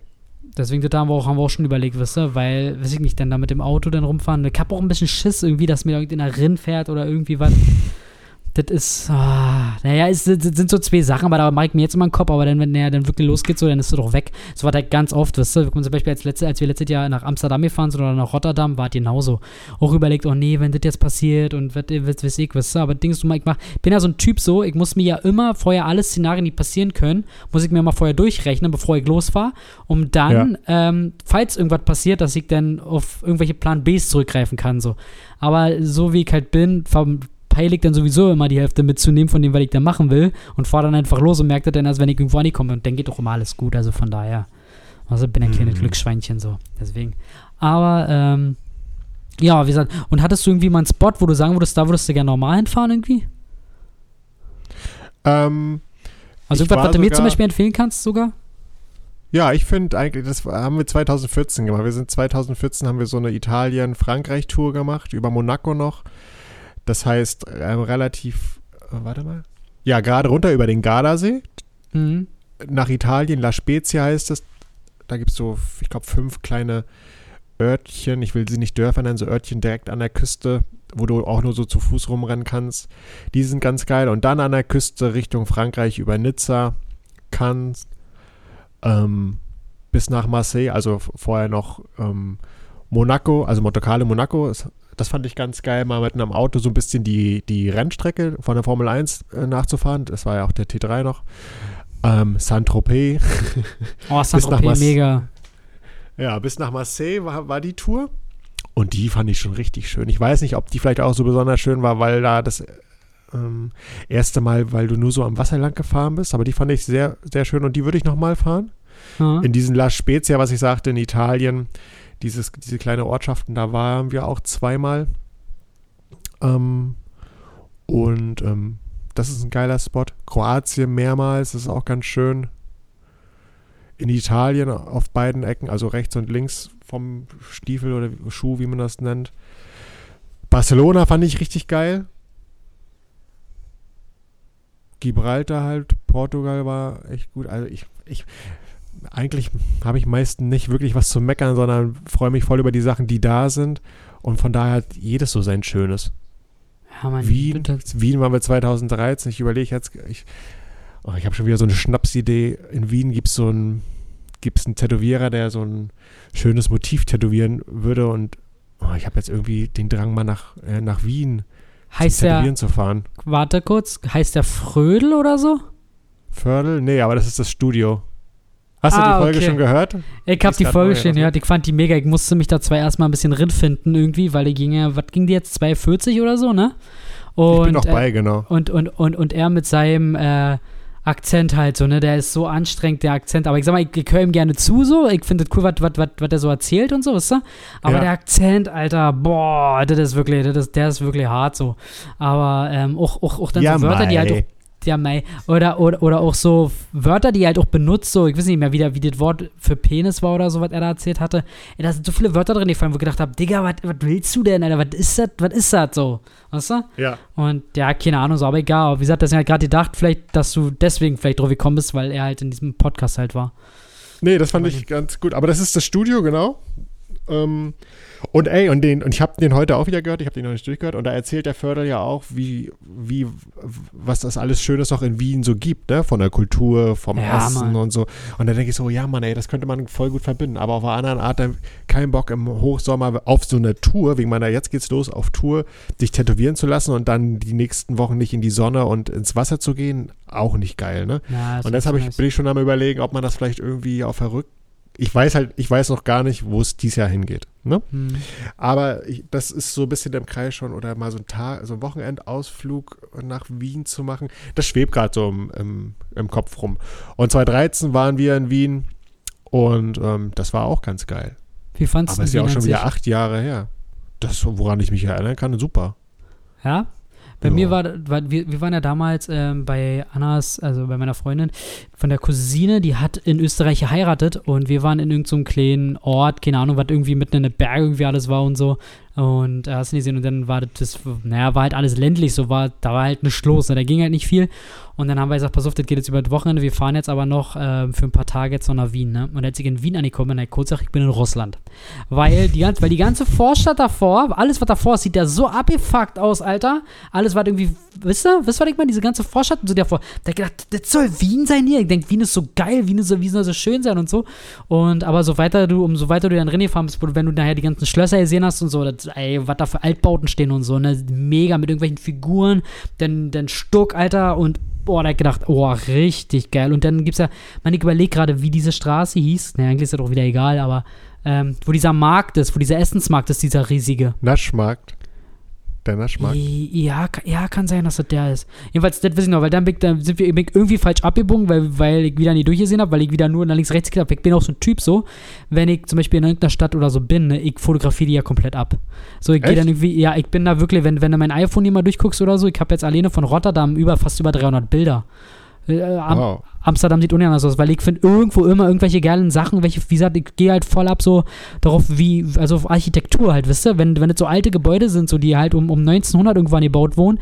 Deswegen das haben wir, auch, haben wir auch schon überlegt, weißt du, weil, weiß ich nicht, dann da mit dem Auto dann rumfahren. Ich habe auch ein bisschen Schiss irgendwie, dass mir irgendeiner Rinn fährt oder irgendwie was das ist, ah, naja, es sind so zwei Sachen, aber da mache ich mir jetzt immer einen Kopf, aber dann, wenn der dann wirklich losgeht, so, dann ist er doch weg. So war das ganz oft, weißt du, zum Beispiel als, letzte, als wir letztes Jahr nach Amsterdam gefahren sind oder nach Rotterdam, war es genauso. Auch überlegt, oh nee, wenn das jetzt passiert und was weiß ich, weißt du, aber Dings, du mal, ich mach, bin ja so ein Typ so, ich muss mir ja immer vorher alle Szenarien, die passieren können, muss ich mir mal vorher durchrechnen, bevor ich losfahre, um dann, ja. ähm, falls irgendwas passiert, dass ich dann auf irgendwelche Plan Bs zurückgreifen kann, so. Aber so wie ich halt bin, peile ich dann sowieso immer die Hälfte mitzunehmen von dem, was ich dann machen will und fahre dann einfach los und merke dann erst, wenn ich irgendwo ankomme und dann geht doch immer alles gut, also von daher. Also bin ein kleines Mhm. Glücksschweinchen so, deswegen. Aber, ähm, ja, wie gesagt, und hattest du irgendwie mal einen Spot, wo du sagen würdest, da würdest du gerne normal hinfahren irgendwie? Ähm, Also irgendwas, was du mir zum Beispiel empfehlen kannst sogar? ja, ich finde eigentlich, das haben wir 2014 gemacht. Wir sind 2014 haben wir so eine Italien-Frankreich-Tour gemacht, über Monaco noch. Das heißt, ähm, relativ, äh, warte mal. Ja, gerade runter über den Gardasee, Mhm. nach Italien, La Spezia heißt es. Da gibt es so, ich glaube, fünf kleine Örtchen, ich will sie nicht Dörfer nennen, so Örtchen direkt an der Küste, wo du auch nur so zu Fuß rumrennen kannst. Die sind ganz geil. Und dann an der Küste Richtung Frankreich über Nizza, Cannes, ähm, bis nach Marseille, also vorher noch ähm, Monaco, also Monte Carlo, Monaco. Das, das fand ich ganz geil, mal mit einem Auto so ein bisschen die, die Rennstrecke von der Formel 1 äh, nachzufahren. Das war ja auch der T3 noch. Ähm, Saint-Tropez. Oh, Saint-Tropez, mega. Ja, bis nach Marseille war, war die Tour. Und die fand ich schon richtig schön. Ich weiß nicht, ob die vielleicht auch so besonders schön war, weil da das ähm, erste Mal, weil du nur so am Wasser lang gefahren bist. Aber die fand ich sehr, sehr schön und die würde ich nochmal fahren. Ja. In diesen La Spezia, was ich sagte, in Italien, dieses, diese kleine Ortschaften, da waren wir auch zweimal. Ähm, und ähm, das ist ein geiler Spot. Kroatien mehrmals, das ist auch ganz schön. In Italien auf beiden Ecken, also rechts und links vom Stiefel oder Schuh, wie man das nennt. Barcelona fand ich richtig geil. Gibraltar halt, Portugal war echt gut. Also ich, ich eigentlich habe ich meistens nicht wirklich was zu meckern, sondern freue mich voll über die Sachen, die da sind. Und von daher hat jedes so sein Schönes. ja, Mann, Wien, Wien waren wir 2013. Ich überlege jetzt, ich, oh, ich habe schon wieder so eine Schnapsidee. In Wien gibt es so einen, gibt's einen Tätowierer, der so ein schönes Motiv tätowieren würde. Und oh, ich habe jetzt irgendwie den Drang, mal nach, äh, nach Wien Heißt zum der, Tätowieren zu fahren. warte kurz, heißt der Frödel oder so? Fördel? Nee, aber das ist das Studio. Hast du Ah, die Folge okay. schon gehört? Ich hab Ist die Folge schon gehört, ich fand die mega. Ich musste mich da zwar erstmal ein bisschen drin finden irgendwie, weil die ging ja, was ging die jetzt, 240 oder so, ne? Und, ich bin noch äh, bei, genau. und, und, und, und er mit seinem äh, Akzent halt so, ne? Der ist so anstrengend, der Akzent. Aber ich sag mal, ich, ich höre ihm gerne zu so. Ich finde es cool, was was- was- was er so erzählt und so, wisst ihr? Aber Ja. der Akzent, Alter, boah, das ist wirklich, das ist, der ist wirklich hart so. Aber ähm, auch, auch, auch dann ja, so Wörter, die halt auch mei. Ja, mei. Oder, oder, oder auch so Wörter, die er halt auch benutzt, so, ich weiß nicht mehr, wie, der, wie das Wort für Penis war oder so, was er da erzählt hatte. Ey, da sind so viele Wörter drin wo ich gedacht habe, Digga, was willst du denn, Alter? Was ist das? Was ist das so? Weißt du? Ja. Und ja, keine Ahnung, so, aber egal. Wie gesagt, das ist ja gerade gedacht, vielleicht, dass du deswegen vielleicht drauf gekommen bist, weil er halt in diesem Podcast halt war. Nee, das fand ich ganz gut. Aber das ist das Studio, genau. Ähm, und ey, und den, und ich habe den heute auch wieder gehört, ich habe den noch nicht durchgehört, und da erzählt der Förder ja auch, wie, wie, was das alles Schönes auch in Wien so gibt, ne? Von der Kultur, vom Ja, Essen Mann. und so. Und da denke ich so, ja, Mann, ey, das könnte man voll gut verbinden. Aber auf einer anderen Art dann keinen Bock im Hochsommer auf so eine Tour, wegen meiner, jetzt geht's los, auf Tour, sich tätowieren zu lassen und dann die nächsten Wochen nicht in die Sonne und ins Wasser zu gehen, auch nicht geil, ne? Ja, Und deshalb ich, bin ich schon am überlegen, ob man das vielleicht irgendwie auf verrückt. Ich weiß halt, ich weiß noch gar nicht, wo es dieses Jahr hingeht. Ne? Hm. Aber ich, das ist so ein bisschen im Kreis schon oder mal so ein Tag, so ein Wochenendausflug nach Wien zu machen. Das schwebt gerade so im, im, im Kopf rum. Und 2013 waren wir in Wien und ähm, das war auch ganz geil. Wie fandst Aber du es ist ja auch schon wieder acht Jahre her. Das, woran ich mich erinnern kann, super. Ja? Bei Ja. mir war, war wir, wir waren ja damals ähm, bei Annas, also bei meiner Freundin, von der Cousine, die hat in Österreich geheiratet und wir waren in irgendeinem kleinen Ort, keine Ahnung, was irgendwie mitten in den Bergen irgendwie alles war und so. Und äh, hast du gesehen, und dann war das, naja, war halt alles ländlich, so war, da war halt nichts los, ne? da ging halt nicht viel. Und dann haben wir gesagt, pass auf, das geht jetzt über das Wochenende, wir fahren jetzt aber noch ähm, für ein paar Tage jetzt noch nach Wien, ne? Und als ich in Wien angekommen bin, na, kurz gesagt, ich bin in Russland. Weil die, ganze, weil die ganze Vorstadt davor, alles was davor ist, sieht ja so abgefuckt aus, Alter. Alles war irgendwie, wisst ihr, wisst ihr, was ich meine? Diese ganze Vorstadt so davor. Da hab ich gedacht, das soll Wien sein hier. Ich denke, Wien ist so geil, Wien, ist Wien soll so schön sein und so. Und aber so weiter du, umso weiter du dann drin gefahren bist, wenn du nachher die ganzen Schlösser gesehen hast und so, das, ey, was da für Altbauten stehen und so, ne? Mega mit irgendwelchen Figuren, dann, dann Stuck, Alter, und boah, da hab ich gedacht, oh, richtig geil. Und dann gibt's ja, man, ich überlege gerade, wie diese Straße hieß. Ne, eigentlich ist ja doch wieder egal, aber ähm, wo dieser Markt ist, wo dieser Essensmarkt ist, dieser riesige. Naschmarkt. Deiner Schmack? Ja, ja, kann sein, dass das der ist. Jedenfalls, das weiß ich noch, weil dann, bin ich, dann sind wir irgendwie falsch abgebogen, weil, weil ich wieder nie durchgesehen habe, weil ich wieder nur nach links, rechts gedacht habe. Ich bin auch so ein Typ so, wenn ich zum Beispiel in irgendeiner Stadt oder so bin, ne, ich fotografiere die ja komplett ab. So, ich gehe dann irgendwie, ja, ich bin da wirklich, wenn, wenn du mein iPhone hier mal durchguckst oder so, ich habe jetzt alleine von Rotterdam über, fast über 300 Bilder. Äh, am, Wow. Amsterdam sieht unendlich aus, weil ich finde irgendwo immer irgendwelche geilen Sachen, welche, wie gesagt, ich gehe halt voll ab so darauf, wie, also auf Architektur halt, wisst ihr, wenn, wenn das so alte Gebäude sind, so die halt um, um 1900 irgendwann gebaut wurden,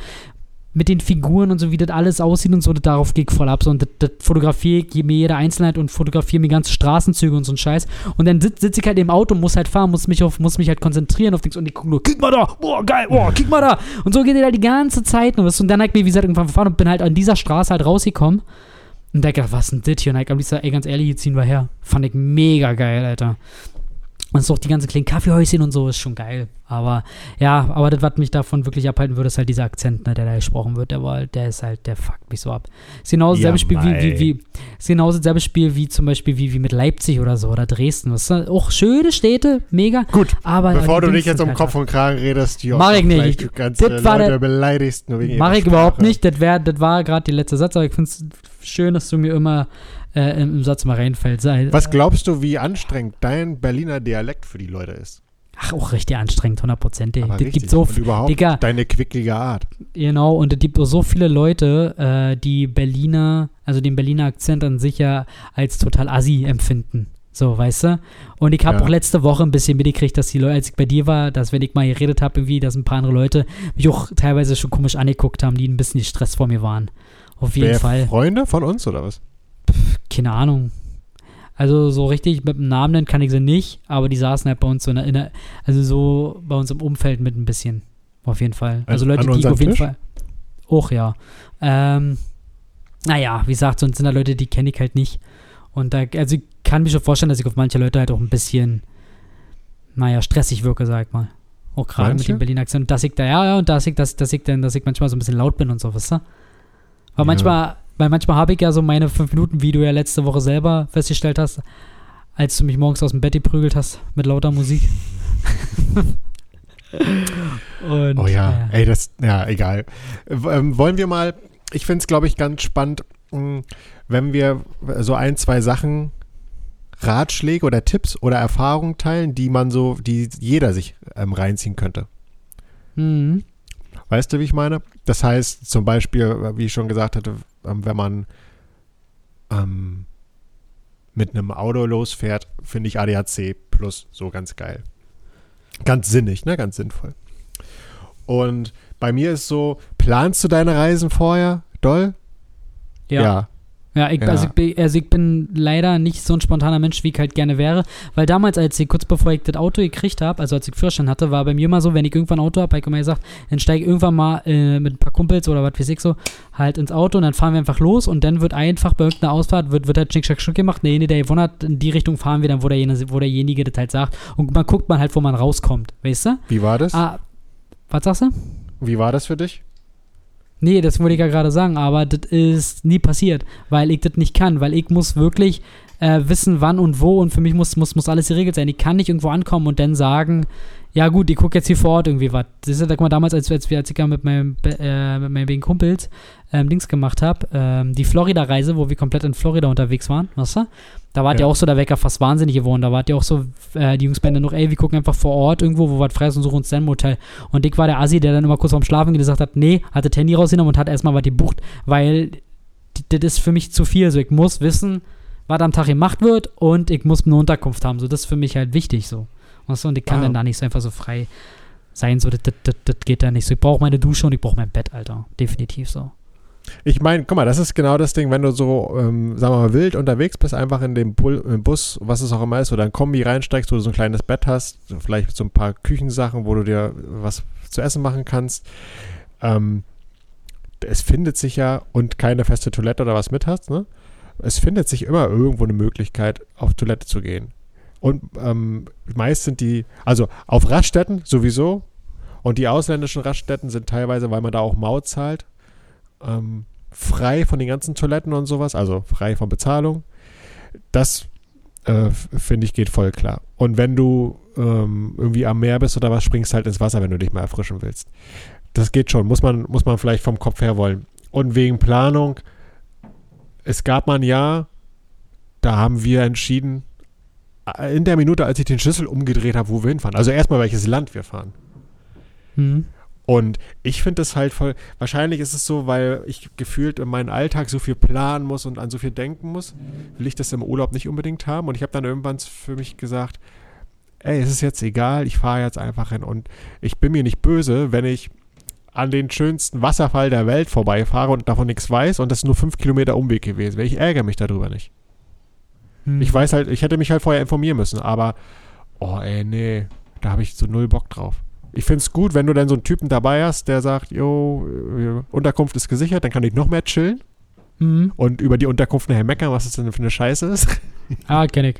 mit den Figuren und so, wie das alles aussieht und so, das, darauf gehe ich voll ab. So, und das, das fotografiere ich mir jede Einzelheit und fotografiere mir ganze Straßenzüge und so ein Scheiß. Und dann sitze sitz ich halt im Auto, muss halt fahren, muss mich, auf, muss mich halt konzentrieren auf Dings und ich gucke nur, kick mal da, boah, geil, boah, kick mal da. Und so geht es halt die ganze Zeit. Und, was- und dann halt, wie gesagt, irgendwann fahren und bin halt an dieser Straße halt rausgekommen. Und da gedacht, was ist denn das hier? Und ich am liebsten, ey, ganz ehrlich, hier ziehen wir her. Fand ich mega geil, Alter. Und so auch die ganzen kleinen Kaffeehäuschen und so ist schon geil. Aber ja, aber das, was mich davon wirklich abhalten würde, ist halt dieser Akzent, ne, der da gesprochen wird. Der, war, der ist halt, der fuckt mich so ab. Ist genau dasselbe Ja, Spiel wie, wie, wie, ist genau dasselbe Spiel wie zum Beispiel wie, wie mit Leipzig oder so oder Dresden. Was, auch schöne Städte, mega. Gut, Aber bevor du dich jetzt sind um halt Kopf und Kragen redest, auch Mach ich nicht. Ich- ganze das war Leute der- beleidigst. Nur wegen Mache ich überhaupt nicht. Das, wär, das war gerade die letzte Satz, aber ich finde es schön, dass du mir immer äh, im, Satz mal reinfällt. Sei, Was glaubst du, wie anstrengend dein Berliner Dialekt für die Leute ist? Ach, auch richtig anstrengend, hundertprozentig. Aber Das richtig. gibt so und überhaupt Digga. deine quicklige Art. Genau, und es gibt auch so viele Leute, äh, die Berliner, also den Berliner Akzent an sich ja als total assi empfinden. So, weißt du? Und ich habe Ja. auch letzte Woche ein bisschen mitgekriegt, dass die Leute, als ich bei dir war, dass wenn ich mal geredet habe, irgendwie, dass ein paar andere Leute mich auch teilweise schon komisch angeguckt haben, die ein bisschen gestresst vor mir waren. Auf jeden Wer, Fall. Freunde von uns oder was? Keine Ahnung. Also so richtig mit dem Namen nennen kann ich sie nicht, aber die saßen halt bei uns so in der, in der also so bei uns im Umfeld mit ein bisschen. Auf jeden Fall. Also Leute, die ich auf jeden Tisch? Fall. Auch ja. Ähm, naja, wie gesagt, sonst sind da Leute, die kenne ich halt nicht. Und da, also ich kann mir schon vorstellen, dass ich auf manche Leute halt auch ein bisschen, naja, stressig wirke, sag ich mal. Auch gerade mit dem Berliner Akzent. Und dass ich da, ja, ja, und dass ich, dass, dass ich dann, dass ich manchmal so ein bisschen laut bin und so, weißt du? Weil Ja. manchmal, weil manchmal habe ich ja so meine fünf Minuten, wie du ja letzte Woche selber festgestellt hast, als du mich morgens aus dem Bett geprügelt hast mit lauter Musik. und, Oh ja, naja. ey, das, ja, egal. Ähm, wollen wir mal, ich finde es, glaube ich, ganz spannend, mh, wenn wir so ein, zwei Sachen, Ratschläge oder Tipps oder Erfahrungen teilen, die man so, die jeder sich ähm, reinziehen könnte. Mhm. Weißt du, wie ich meine? Das heißt zum Beispiel, wie ich schon gesagt hatte, wenn man ähm, mit einem Auto losfährt, finde ich ADAC Plus so ganz geil. Ganz sinnig, ne? Ganz sinnvoll. Und bei mir ist so, planst du deine Reisen vorher, doll? Ja. Ja, ich, Ja. Also, ich bin, also ich bin leider nicht so ein spontaner Mensch, wie ich halt gerne wäre. Weil damals, als ich kurz bevor ich das Auto gekriegt habe, also als ich Führerschein hatte, war bei mir immer so, wenn ich irgendwann ein Auto habe, habe ich immer gesagt, dann steige ich irgendwann mal äh, mit ein paar Kumpels oder was weiß ich so, halt ins Auto und dann fahren wir einfach los und dann wird einfach bei irgendeiner Ausfahrt, wird, wird halt Schnick, Schnack, Schnuck gemacht. Derjenige, der gewonnen hat, in die Richtung fahren wir dann, wo derjenige, wo derjenige das halt sagt. Und man guckt man halt, wo man rauskommt, weißt du? Wie war das? Ah, was sagst du? Wie war das für dich? Nee, das wollte ich ja gerade sagen, aber das ist nie passiert, weil ich das nicht kann, weil ich muss wirklich äh, wissen, wann und wo und für mich muss, muss, muss alles geregelt sein. Ich kann nicht irgendwo ankommen und dann sagen, ja gut, ich gucke jetzt hier vor Ort irgendwie was. Das ist ja, guck mal, damals, als, als, wir, als ich ja mit meinem, äh, mit meinen beiden Kumpels ähm, Dings gemacht habe, ähm, die Florida-Reise, wo wir komplett in Florida unterwegs waren, weißt du? Da wart Ja. ihr auch so der Wecker fast wahnsinnig geworden. Da wart ihr auch so, äh, die Jungs beide noch, ey, wir gucken einfach vor Ort irgendwo, wo was frei ist und suchen uns dann ein Motel. Und Dick war der Assi, der dann immer kurz vorm Schlafen gesagt hat, nee, hat das Handy rausgenommen und hat erstmal was gebucht, weil das ist für mich zu viel. So, ich muss wissen, was am Tag gemacht wird und ich muss eine Unterkunft haben. So, das ist für mich halt wichtig so. Weißt du? Und ich kann Ah. dann da nicht so einfach so frei sein. So, das, das, das, geht da nicht so. Ich brauche meine Dusche und ich brauche mein Bett, Alter. Definitiv so. Ich meine, guck mal, das ist genau das Ding, wenn du so, ähm, sagen wir mal, wild unterwegs bist, einfach in dem im Bus, was es auch immer ist, oder ein Kombi reinsteigst, wo du so ein kleines Bett hast, vielleicht so ein paar Küchensachen, wo du dir was zu essen machen kannst. Ähm, es findet sich ja, und keine feste Toilette oder was mit hast, ne? Es findet sich immer irgendwo eine Möglichkeit, auf Toilette zu gehen. Und ähm, meist sind die, also auf Raststätten sowieso, und die ausländischen Raststätten sind teilweise, weil man da auch Maut zahlt, ähm, frei von den ganzen Toiletten und sowas, also frei von Bezahlung. Das äh, finde ich, geht voll klar. Und wenn du ähm, irgendwie am Meer bist oder was, springst halt ins Wasser, wenn du dich mal erfrischen willst. Das geht schon, muss man, muss man vielleicht vom Kopf her wollen. Und wegen Planung, es gab mal ein Jahr, da haben wir entschieden, in der Minute, als ich den Schlüssel umgedreht habe, wo wir hinfahren. Also erstmal, welches Land wir fahren. Hm. Und ich finde das halt voll. Wahrscheinlich ist es so, weil ich gefühlt in meinem Alltag so viel planen muss und an so viel denken muss, will ich das im Urlaub nicht unbedingt haben. Und ich habe dann irgendwann für mich gesagt, ey, es ist jetzt egal, ich fahre jetzt einfach hin. Und ich bin mir nicht böse, wenn ich an den schönsten Wasserfall der Welt vorbeifahre und davon nichts weiß und das ist nur fünf Kilometer Umweg gewesen wäre. Ich ärgere mich darüber nicht. Hm. Ich weiß halt, ich hätte mich halt vorher informieren müssen, aber oh ey, nee, da habe ich so null Bock drauf. Ich finde es gut, wenn du dann so einen Typen dabei hast, der sagt, jo, äh, Unterkunft ist gesichert, dann kann ich noch mehr chillen Hm. und über die Unterkunft nachher meckern, was das denn für eine Scheiße ist. Ah, kenn ich.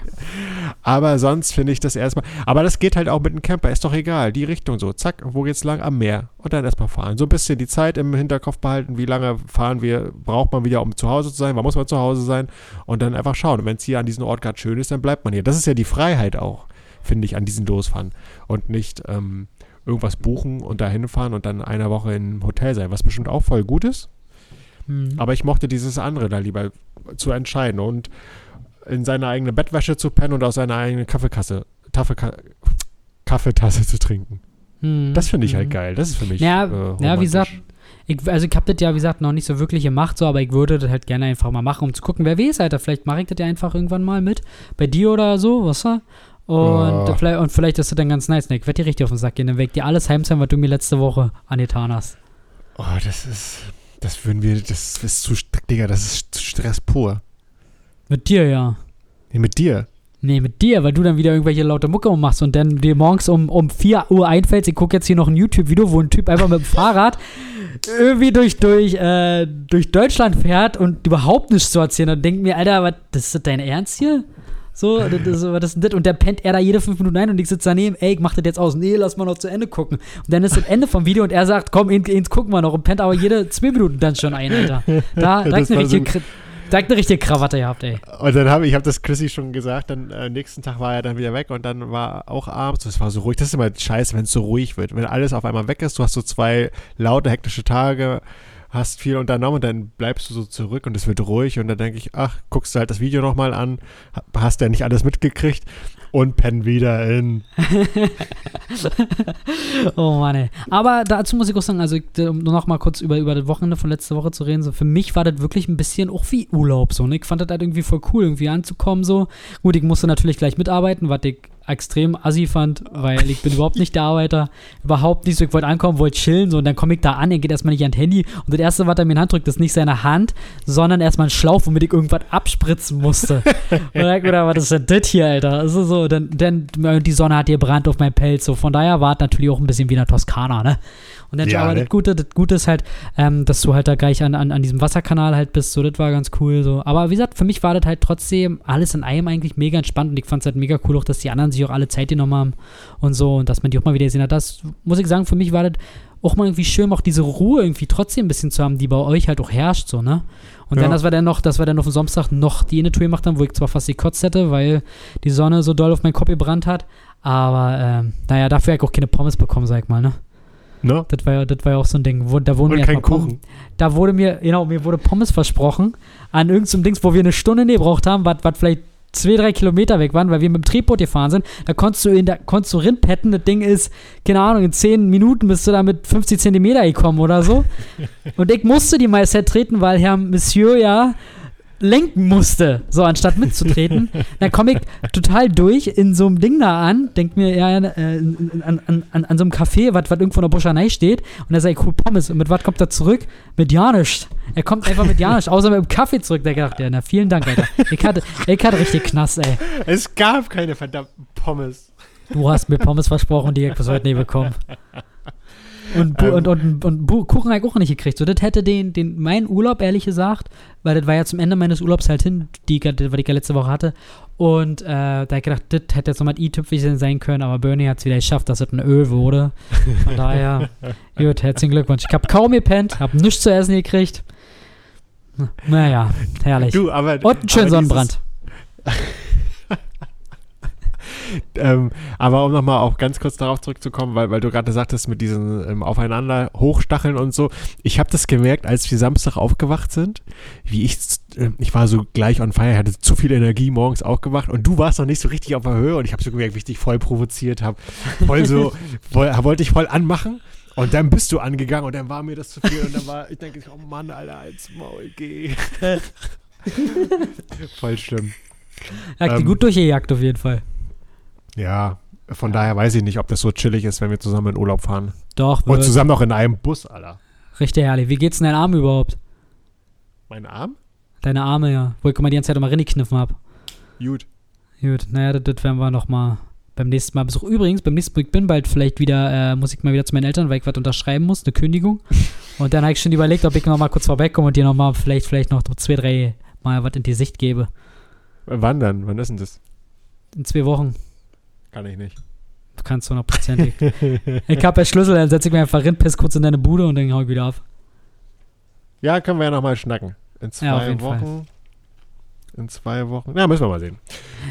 Aber sonst finde ich das erstmal. Aber das geht halt auch mit dem Camper, ist doch egal. Die Richtung so, zack, wo geht's lang? Am Meer. Und dann erstmal fahren. So ein bisschen die Zeit im Hinterkopf behalten, wie lange fahren wir, braucht man wieder, um zu Hause zu sein, wann muss man zu Hause sein und dann einfach schauen. Und wenn es hier an diesem Ort gerade schön ist, dann bleibt man hier. Das ist ja die Freiheit auch, finde ich, an diesen Losfahren. Und nicht ähm, irgendwas buchen und da hinfahren und dann eine Woche im Hotel sein, was bestimmt auch voll gut ist. Hm. Aber ich mochte dieses andere da lieber zu entscheiden und in seine eigene Bettwäsche zu pennen und aus seiner eigenen Kaffeekasse, Taffeka Kaffeetasse zu trinken. Hm. Das finde ich halt Hm. geil. Das ist für mich. Ja, äh, ja, wie gesagt, Ich, also ich hab das ja, wie gesagt, noch nicht so wirklich gemacht, so, aber ich würde das halt gerne einfach mal machen, um zu gucken, wer weiß, Alter. Vielleicht mache ich das ja einfach irgendwann mal mit. Bei dir oder so, was du? Und, Ja. vielleicht, und vielleicht ist das dann ganz nice. Ne? Ich werde dir richtig auf den Sack gehen. Dann weg dir alles heimzahlen, was du mir letzte Woche angetan hast. Oh, das ist. Das würden wir. Das ist zu. Digga, das ist Stress pur. Mit dir, ja. Nee, mit dir. Nee, mit dir, weil du dann wieder irgendwelche laute Mucke machst und dann dir morgens um, um 4 Uhr einfällst, ich gucke jetzt hier noch ein YouTube-Video, wo ein Typ einfach mit dem Fahrrad irgendwie durch, durch, äh, durch Deutschland fährt und überhaupt nichts zu erzählen und denkt mir, Alter, was, das ist dein Ernst hier? So, das, das, ist das? Und dann pennt er da jede fünf Minuten ein und ich sitze daneben, ey, ich mach das jetzt aus. Nee, lass mal noch zu Ende gucken. Und dann ist das Ende vom Video und er sagt, komm, ins, ins gucken wir noch und pennt aber jede zwei Minuten dann schon ein, Alter. Da Das direkt eine so richtige, direkt eine richtige Krawatte gehabt, ey. Und dann habe ich, habe das Chrissy schon gesagt, dann äh, nächsten Tag war er dann wieder weg und dann war auch abends, es war so ruhig. Das ist immer scheiße, wenn es so ruhig wird. Wenn alles auf einmal weg ist, du hast so zwei laute, hektische Tage, hast viel unternommen und dann bleibst du so zurück und es wird ruhig und dann denke ich, ach, guckst du halt das Video nochmal an, ha- hast ja nicht alles mitgekriegt und penn wieder in. Oh Mann, ey. Aber dazu muss ich auch sagen, also äh, um nur noch mal kurz über, über das Wochenende von letzter Woche zu reden, so für mich war das wirklich ein bisschen auch wie Urlaub so. Ne? Ich fand das halt irgendwie voll cool, irgendwie anzukommen so. Gut, ich musste natürlich gleich mitarbeiten, was ich extrem assi fand, weil ich bin überhaupt nicht der Arbeiter. Überhaupt nicht so. Ich wollte ankommen, wollte chillen so und dann komme ich da an, er geht erstmal nicht an das Handy und das erste, was er mir in die Hand drückt, ist nicht seine Hand, sondern erstmal ein Schlauch, womit ich irgendwas abspritzen musste. und dann gedacht, was ist denn das hier, Alter? Also so, dann, dann die Sonne hat gebrannt auf meinem Pelz, so. Von daher war es natürlich auch ein bisschen wie in der Toskana, ne? Und dann, Ja, aber ne? das Gute, das Gute ist halt, ähm, dass du halt da gleich an, an, an diesem Wasserkanal halt bist, so, das war ganz cool, so. Aber wie gesagt, für mich war das halt trotzdem alles in einem eigentlich mega entspannt und ich fand es halt mega cool auch, dass die anderen sich auch alle Zeit genommen haben und so und dass man die auch mal wieder gesehen hat. Das, muss ich sagen, für mich war das auch mal irgendwie schön, auch diese Ruhe irgendwie trotzdem ein bisschen zu haben, die bei euch halt auch herrscht, so, ne? Und Ja. dann, dass wir dann noch, dass wir dann auf dem Samstag noch die Innetour gemacht haben, wo ich zwar fast gekotzt hätte, weil die Sonne so doll auf meinen Kopf gebrannt hat, aber, ähm, naja, dafür habe ich auch keine Pommes bekommen, sag ich mal, ne? Ne? Das war ja, das war ja auch so ein Ding. Wo, da wurden Und mir kein Pommes- Kuchen. Da wurde mir, genau, mir wurde Pommes versprochen an irgendeinem Dings, wo wir eine Stunde gebraucht haben, was was vielleicht zwei, drei Kilometer weg waren, weil wir mit dem Tretboot gefahren sind. Da konntest du in der, konntest du rinpetten. Das Ding ist, keine Ahnung, in zehn Minuten bist du da mit 50 Zentimeter gekommen oder so. Und ich musste die Maisette treten, weil Herr Monsieur ja lenken musste, so anstatt mitzutreten. dann komme ich total durch in so einem Ding da an, denk mir ja äh, an, an, an, an so einem Café, was irgendwo in der Buschanei steht, und da sag ich, cool, Pommes. Und mit was kommt er zurück? Mit ja nichts. Er kommt einfach mit ja nichts, außer mit dem Kaffee zurück. Da gedacht, ja, na, vielen Dank, Alter. Ich hatte, ich hatte richtig Knast, ey. Es gab keine verdammten Pommes. Du hast mir Pommes versprochen, die ich bis heute nie bekommen. Und, Ähm. und, und, und Bu- Kuchen habe ich auch nicht gekriegt. So, das hätte den, den, mein Urlaub, ehrlich gesagt, weil das war ja zum Ende meines Urlaubs halt hin, die, was ich ja letzte Woche hatte. Und äh, da hab ich gedacht, das hätte jetzt nochmal ein i-Tüpfelchen sein können, aber Bernie hat es wieder geschafft, dass es ein Ö wurde. Von daher, gut, herzlichen Glückwunsch. Ich habe kaum gepennt, habe nichts zu essen gekriegt. Naja, herrlich. Du, aber. und einen schönen Sonnenbrand. Ähm, aber um nochmal auch ganz kurz darauf zurückzukommen, weil, weil du gerade sagtest mit diesen ähm, Aufeinander hochstacheln und so. Ich habe das gemerkt, als wir Samstag aufgewacht sind, wie ich, äh, ich war so gleich on fire, hatte zu viel Energie morgens aufgewacht und du warst noch nicht so richtig auf der Höhe und ich habe so gemerkt, wie ich dich voll provoziert habe. Voll so, voll, wollte ich voll anmachen. Und dann bist du angegangen und dann war mir das zu viel und dann war, ich denke, oh Mann, Alter, als Maul, geh. voll schlimm. Er hat die Ähm, gut durchgejagt auf jeden Fall. Ja, von daher weiß ich nicht, ob das so chillig ist, wenn wir zusammen in Urlaub fahren. Doch, Und wird zusammen noch in einem Bus, Alter. richtig herrlich. Wie geht's denn deinen Arm überhaupt? Mein Arm? Deine Arme, ja. Wo ich mal die ganze Zeit immer reingekniffen hab. Gut. Gut, naja, das, das werden wir nochmal beim nächsten Mal besuchen. Übrigens, beim nächsten Mal, ich bin bald vielleicht wieder, äh, muss ich mal wieder zu meinen Eltern, weil ich was unterschreiben muss, eine Kündigung. Und dann habe ich schon überlegt, ob ich nochmal kurz vorbeikomme und dir nochmal vielleicht, vielleicht noch zwei, drei Mal was in die Sicht gebe. Wann dann? Wann ist denn das? In zwei Wochen. Kann ich nicht. Du kannst hundertprozentig. ich habe ja Schlüssel, dann setze ich mir einfach rein, piss kurz in deine Bude und dann hau ich wieder auf. Ja, können wir ja nochmal schnacken. In zwei Ja, Wochen. Fall. In zwei Wochen. Ja, müssen wir mal sehen.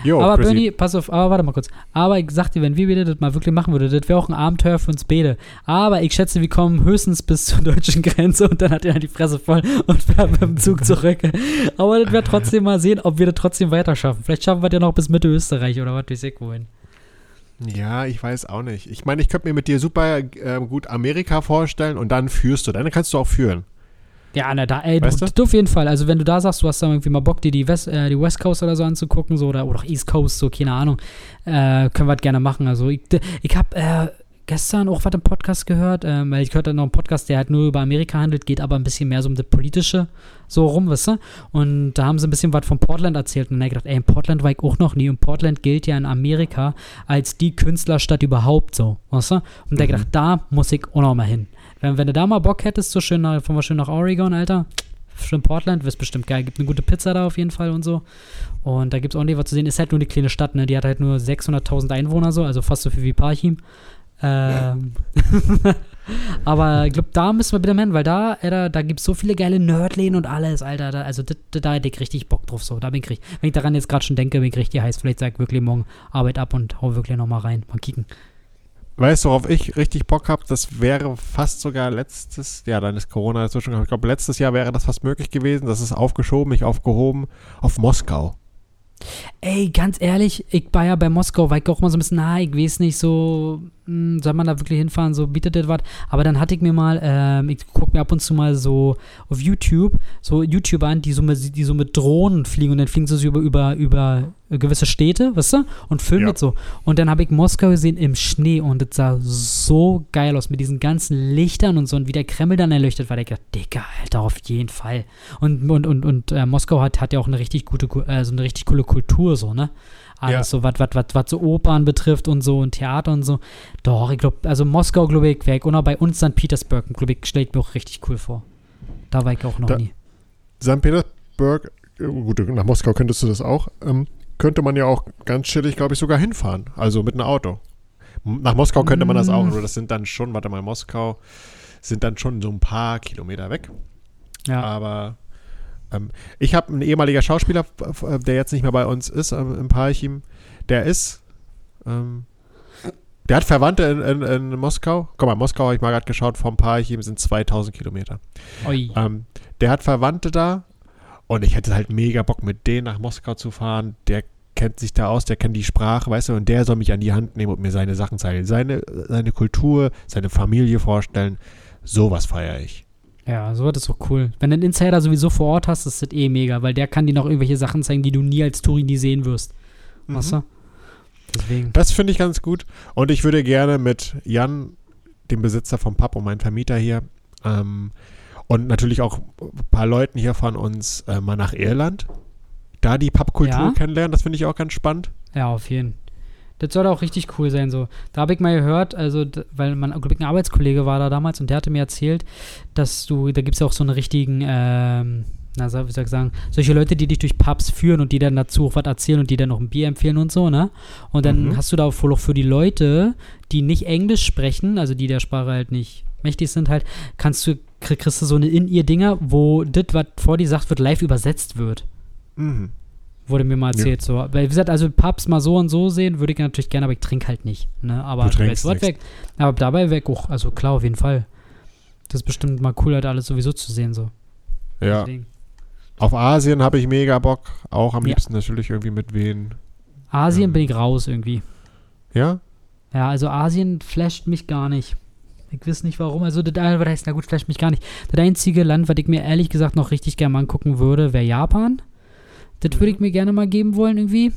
Jo, aber Chrissy. Bernie, pass auf, aber warte mal kurz. Aber ich sag dir, wenn wir wieder das mal wirklich machen würden, das wäre auch ein Abenteuer für uns beide. Aber ich schätze, wir kommen höchstens bis zur deutschen Grenze und dann hat er die Fresse voll und fährt mit dem Zug zurück. Aber das wäre trotzdem mal sehen, ob wir das trotzdem weiter schaffen. Vielleicht schaffen wir das ja noch bis Mitte Österreich oder was weiß ich wohin. Ja, ich weiß auch nicht. Ich meine, ich könnte mir mit dir super ähm, gut Amerika vorstellen und dann führst du. Dann kannst du auch führen. Ja, na da, ey, Weißt du, du? auf jeden Fall. Also wenn du da sagst, du hast da irgendwie mal Bock, dir die West, äh, die West Coast oder so anzugucken, so oder, oder auch East Coast, so, keine Ahnung, äh, können wir das gerne machen. Also ich, ich habe äh, gestern auch was im Podcast gehört, ähm, weil ich gehört noch einen Podcast, der halt nur über Amerika handelt, geht aber ein bisschen mehr so um das Politische so rum, weißt du? Und da haben sie ein bisschen was von Portland erzählt und dann hab ich gedacht, ey, in Portland war ich auch noch nie und Portland gilt ja in Amerika als die Künstlerstadt überhaupt so, weißt du? Und da hab ich gedacht, da muss ich auch noch mal hin. Wenn, wenn du da mal Bock hättest, so schön nach, wir schön nach Oregon, Alter. Schön Portland, wirst bestimmt geil. Gibt eine gute Pizza da auf jeden Fall und so. Und da gibt es ordentlich was zu sehen. Ist halt nur eine kleine Stadt, ne? Die hat halt nur 600.000 Einwohner so, also fast so viel wie Parchim. Ähm, aber ich glaube, da müssen wir wieder hin, weil da, Alter, da gibt es so viele geile Nerdläden und alles, Alter. Da, also dit- da hätte ich richtig Bock drauf. So, da bin ich richtig, wenn ich daran jetzt gerade schon denke, bin ich richtig heiß. Vielleicht sag ich wirklich morgen Arbeit ab und hau wirklich nochmal rein. Mal kicken. Weißt du, worauf ich richtig Bock habe? Das wäre fast sogar letztes, ja, dann ist Corona dazwischen. Ich glaube, letztes Jahr wäre das fast möglich gewesen. Das ist aufgeschoben, nicht aufgehoben, auf Moskau. Ey, ganz ehrlich, ich war ja bei Moskau, weil ich auch mal so ein bisschen, na, ich weiß nicht, so, hm, soll man da wirklich hinfahren, so bietet das was. Aber dann hatte ich mir mal, ähm, ich gucke mir ab und zu mal so auf YouTube, so YouTuber an, die so mit, die so mit Drohnen fliegen und dann fliegen sie so über, über, über gewisse Städte, weißt du, und filmen Ja. das so. Und dann habe ich Moskau gesehen im Schnee und das sah so geil aus mit diesen ganzen Lichtern und so und wie der Kreml dann erleuchtet war. Da ich gedacht, Digga, Alter, auf jeden Fall. Und, und, und, und äh, Moskau hat, hat ja auch eine richtig gute, äh, so eine richtig coole Kultur, so, ne? Alles Ja. so, was was was was so Opern betrifft und so und Theater und so. Doch, ich glaube, also Moskau, glaube ich, wäre ich. Und auch bei uns St. Petersburg, glaube ich, stelle ich mir auch richtig cool vor. Da war ich auch noch Da- nie. St. Petersburg, äh, gut, nach Moskau könntest du das auch, ähm, könnte man ja auch ganz chillig, glaube ich, sogar hinfahren. Also mit einem Auto. Nach Moskau könnte man das auch, Mm. nur das sind dann schon, warte mal, Moskau sind dann schon so ein paar Kilometer weg. Ja. Aber ähm, ich habe einen ehemaliger Schauspieler, f- der jetzt nicht mehr bei uns ist, ähm, im Parchim, der ist, ähm, der hat Verwandte in, in, in Moskau. Guck mal, Moskau habe ich mal gerade geschaut, vom Parchim sind 2000 Kilometer. Ähm, der hat Verwandte da und ich hätte halt mega Bock, mit denen nach Moskau zu fahren. Der kennt sich da aus, der kennt die Sprache, weißt du, und der soll mich an die Hand nehmen und mir seine Sachen zeigen. Seine, seine Kultur, seine Familie vorstellen. Sowas feiere ich. Ja, so ist auch cool. Wenn du einen Insider sowieso vor Ort hast, ist das eh mega, weil der kann dir noch irgendwelche Sachen zeigen, die du nie als Touri nie sehen wirst. Weißt du? Deswegen. Das finde ich ganz gut. Und ich würde gerne mit Jan, dem Besitzer vom Pub und meinem Vermieter hier, ähm, und natürlich auch ein paar Leuten hier von uns äh, mal nach Irland. Da die Pubkultur Ja. kennenlernen, das finde ich auch ganz spannend. Ja, auf jeden Fall. Das soll auch richtig cool sein, so. Da habe ich mal gehört, also, weil mein, ein Arbeitskollege war da damals und der hatte mir erzählt, dass du, da gibt es ja auch so einen richtigen, ähm, na, wie soll ich sagen, solche Leute, die dich durch Pubs führen und die dann dazu auch was erzählen und die dann noch ein Bier empfehlen und so, ne? Und dann Mhm. hast du da wohl auch für die Leute, die nicht Englisch sprechen, also die der Sprache halt nicht mächtig sind, halt, kannst du, krieg- kriegst du so eine In-Ear-Dinger, wo das, was vor dir sagt, wird live übersetzt wird. Mhm. Wurde mir mal erzählt. So. Weil, wie gesagt, also Pubs mal so und so sehen, würde ich natürlich gerne, aber ich trinke halt nicht. Ne? Aber Du dort weg. Aber dabei weg auch. Also klar, auf jeden Fall. Das ist bestimmt mal cool, halt alles sowieso zu sehen. So. Ja. Deswegen. Auf Asien habe ich mega Bock. Auch am Ja. liebsten natürlich irgendwie mit wen. Asien Ähm. bin ich raus irgendwie. Ja? Ja, also Asien flasht mich gar nicht. Ich weiß nicht warum. Also, das, heißt, na gut, flasht mich gar nicht. Das einzige Land, was ich mir ehrlich gesagt noch richtig gerne mal angucken würde, wäre Japan. Das würde ich mir gerne mal geben wollen irgendwie.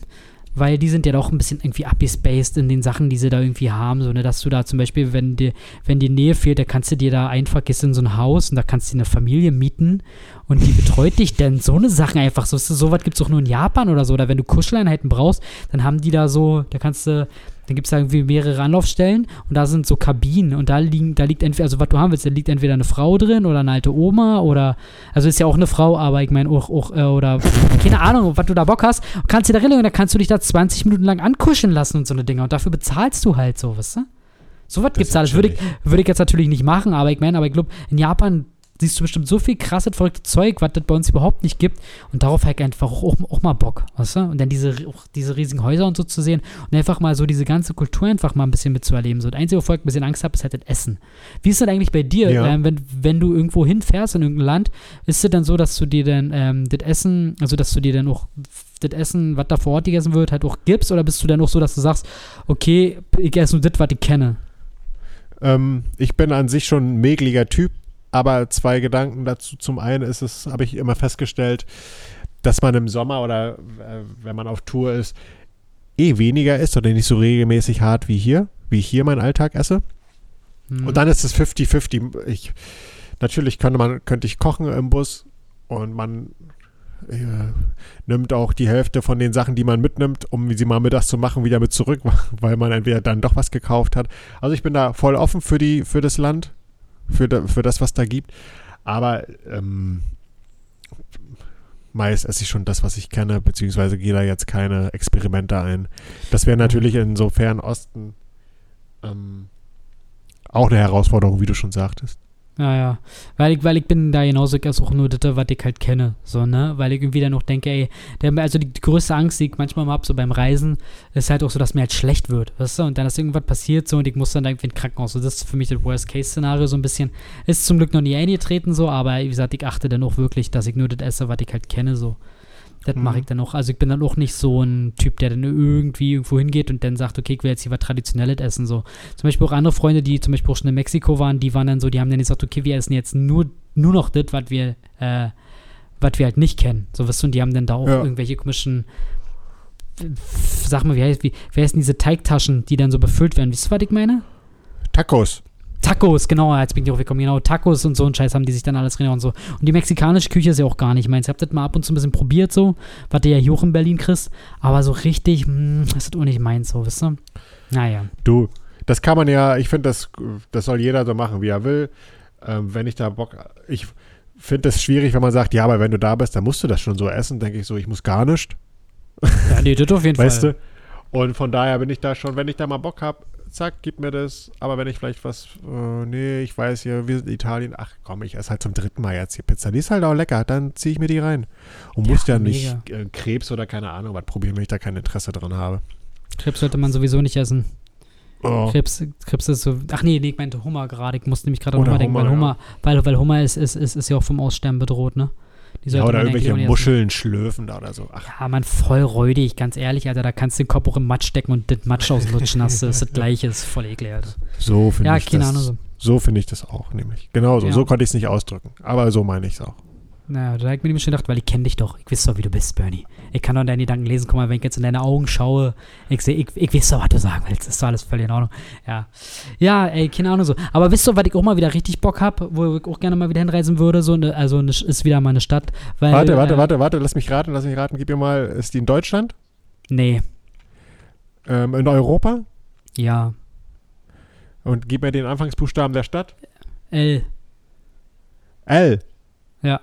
Weil die sind ja doch ein bisschen irgendwie abgespaced in den Sachen, die sie da irgendwie haben. So, ne, dass du da zum Beispiel, wenn dir, wenn die Nähe fehlt, da kannst du dir da einfach, gehst in so ein Haus und da kannst du dir eine Familie mieten und die betreut dich denn. So eine Sachen einfach. So, so was gibt es auch nur in Japan oder so. Oder wenn du Kuscheleinheiten brauchst, dann haben die da so, da kannst du, dann gibt es da irgendwie mehrere Anlaufstellen und da sind so Kabinen und da liegen, da liegt entweder, also was du haben willst, da liegt entweder eine Frau drin oder eine alte Oma oder, also ist ja auch eine Frau, aber ich meine auch, auch äh, oder keine Ahnung, was du da Bock hast, und kannst dir da rein und da kannst du dich da 20 Minuten lang ankuscheln lassen und so eine Dinge und dafür bezahlst du halt so, weißt du? So was Das gibt's ist da. Das würde ich, würde ich jetzt natürlich nicht machen, aber ich meine, aber ich glaube, in Japan siehst du bestimmt so viel krasses, verrücktes Zeug, was das bei uns überhaupt nicht gibt. Und darauf ich einfach auch, auch mal Bock, weißt du? Und dann diese, diese riesigen Häuser und so zu sehen und einfach mal so diese ganze Kultur einfach mal ein bisschen mitzuerleben. So, das Einzige, wovor ich ein bisschen Angst habe, ist halt das Essen. Wie ist das eigentlich bei dir, Ja. ähm, wenn, wenn du irgendwo hinfährst in irgendein Land, ist es dann so, dass du dir dann ähm, das Essen, also dass du dir dann auch das Essen, was da vor Ort gegessen wird, halt auch gibst? Oder bist du dann auch so, dass du sagst, okay, ich esse nur das, was ich kenne? Ähm, ich bin an sich schon ein mägliger Typ, aber zwei Gedanken dazu. Zum einen ist es, habe ich immer festgestellt, dass man im Sommer oder äh, wenn man auf Tour ist, eh weniger isst oder nicht so regelmäßig hart wie hier, wie ich hier meinen Alltag esse. Hm. Und dann ist es 50-50. Ich, natürlich könnte man, könnte ich kochen im Bus und man äh, nimmt auch die Hälfte von den Sachen, die man mitnimmt, um sie mal mittags zu machen, wieder mit zurück, weil man entweder dann doch was gekauft hat. Also ich bin da voll offen für die, für das Land, für, für das, was da gibt. Aber ähm, meist esse ich schon das, was ich kenne, beziehungsweise gehe da jetzt keine Experimente ein. Das wäre natürlich in so Fernosten ähm, auch eine Herausforderung, wie du schon sagtest. Ja, ja. Weil ich, weil ich bin da genauso, esse auch nur das, was ich halt kenne. So, ne? Weil ich irgendwie dann noch denke, ey, der, also die, die größte Angst, die ich manchmal mal habe, so beim Reisen, ist halt auch so, dass mir halt schlecht wird, weißt du? Und dann ist irgendwas passiert so und ich muss dann irgendwie ins Krankenhaus. So, das ist für mich das Worst-Case-Szenario so ein bisschen. Ist zum Glück noch nie eingetreten so, aber wie gesagt, ich achte dann auch wirklich, dass ich nur das esse, was ich halt kenne, so. Das Mhm. mache ich dann auch. Also ich bin dann auch nicht so ein Typ, der dann irgendwie irgendwo hingeht und dann sagt, okay, ich will jetzt hier was Traditionelles essen. So. Zum Beispiel auch andere Freunde, die zum Beispiel auch schon in Mexiko waren, die waren dann so, die haben dann gesagt, okay, wir essen jetzt nur, nur noch das, was wir, äh, was wir halt nicht kennen. So weißt du, und die haben dann da auch Ja. irgendwelche komischen, sag mal, wie heißt, wie, wie heißen diese Teigtaschen, die dann so befüllt werden? Wisst ihr, was ich meine? Tacos. Tacos, genau, jetzt bin ich drauf gekommen, genau, Tacos und so ein Scheiß haben die sich dann alles drin und so. Und die mexikanische Küche ist ja auch gar nicht meins. Ich hab das mal ab und zu ein bisschen probiert so, was du ja hier auch in Berlin kriegst, aber so richtig, mh, ist das auch nicht meins, so, wisst ihr? Naja. Du, das kann man ja, ich finde, das, das soll jeder so machen, wie er will. Ähm, wenn ich da Bock, ich finde es schwierig, wenn man sagt, ja, aber wenn du da bist, dann musst du das schon so essen, denke ich so, ich muss gar nicht, Ja, nee, das auf jeden weißt Fall. du? Und von daher bin ich da schon, wenn ich da mal Bock habe, zack, gib mir das. Aber wenn ich vielleicht was, äh, nee, ich weiß hier, wir sind in Italien, ach komm, ich esse halt zum dritten Mal jetzt hier Pizza. Die ist halt auch lecker, dann ziehe ich mir die rein. Und Ja, muss ja nicht äh, Krebs oder keine Ahnung was probieren, wenn ich da kein Interesse dran habe. Krebs sollte man sowieso nicht essen. Oh. Krebs, Krebs ist so, ach nee, nee, ich meinte Hummer gerade. Ich musste nämlich gerade an Hummer denken, weil Hummer, Hummer, weil, weil Hummer ist, ist, ist, ist ja auch vom Aussterben bedroht, ne? Ja, oder irgendwelche. Muscheln schlürfen da oder so. Ach, Ja, man, voll räudig, ganz ehrlich, Alter. Da kannst du den Kopf auch im Matsch stecken und das Matsch auslutschen hast. du. Das ist das Gleiche, ist voll eklig, Alter. so finde Ja, ich keine das. Ahnung. So. So finde ich das auch, nämlich. Genau so. Ja. So konnte ich es nicht ausdrücken. Aber so meine ich es auch. Naja, da hab ich mir nämlich schon gedacht, weil ich kenne dich doch. Ich weiß doch, wie du bist, Bernie. Ich kann doch deine Gedanken lesen. Guck mal, wenn ich jetzt in deine Augen schaue, ich sehe, ich, ich weiß doch, was du sagen willst. Ist doch alles völlig in Ordnung. Ja. Ja, ey, keine Ahnung so. Aber wisst ihr, was ich auch mal wieder richtig Bock habe, wo ich auch gerne mal wieder hinreisen würde? So eine, also eine, ist wieder mal eine Stadt. Weil, Warte, warte, äh, warte, warte. Lass mich raten, lass mich raten. Gib mir mal, ist die in Deutschland? Nee, Ähm, in Europa? ja. Und gib mir den Anfangsbuchstaben der Stadt. L. L. Ja.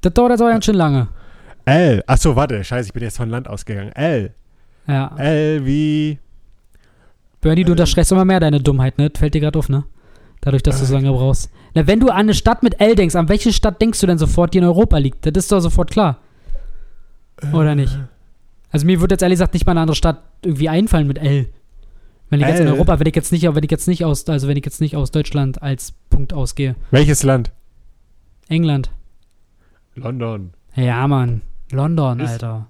Das dauert jetzt aber ganz schön lange. L. Achso, warte. Scheiße, ich bin jetzt von Land ausgegangen. L. Ja. L wie. Bernie, du Äh. unterstreichst immer mehr deine Dummheit, ne? Fällt dir gerade auf, ne? Dadurch, dass du so lange brauchst. Na, wenn du an eine Stadt mit L denkst, an welche Stadt denkst du denn sofort, die in Europa liegt? Das ist doch sofort klar. Oder nicht? Also mir würde jetzt ehrlich gesagt nicht mal eine andere Stadt irgendwie einfallen mit L. Wenn ich jetzt in L? Europa, wenn ich jetzt nicht, wenn ich jetzt nicht aus, also wenn ich jetzt nicht aus Deutschland als Punkt ausgehe. Welches Land? England. London. Ja, Mann. London, Ist- Alter.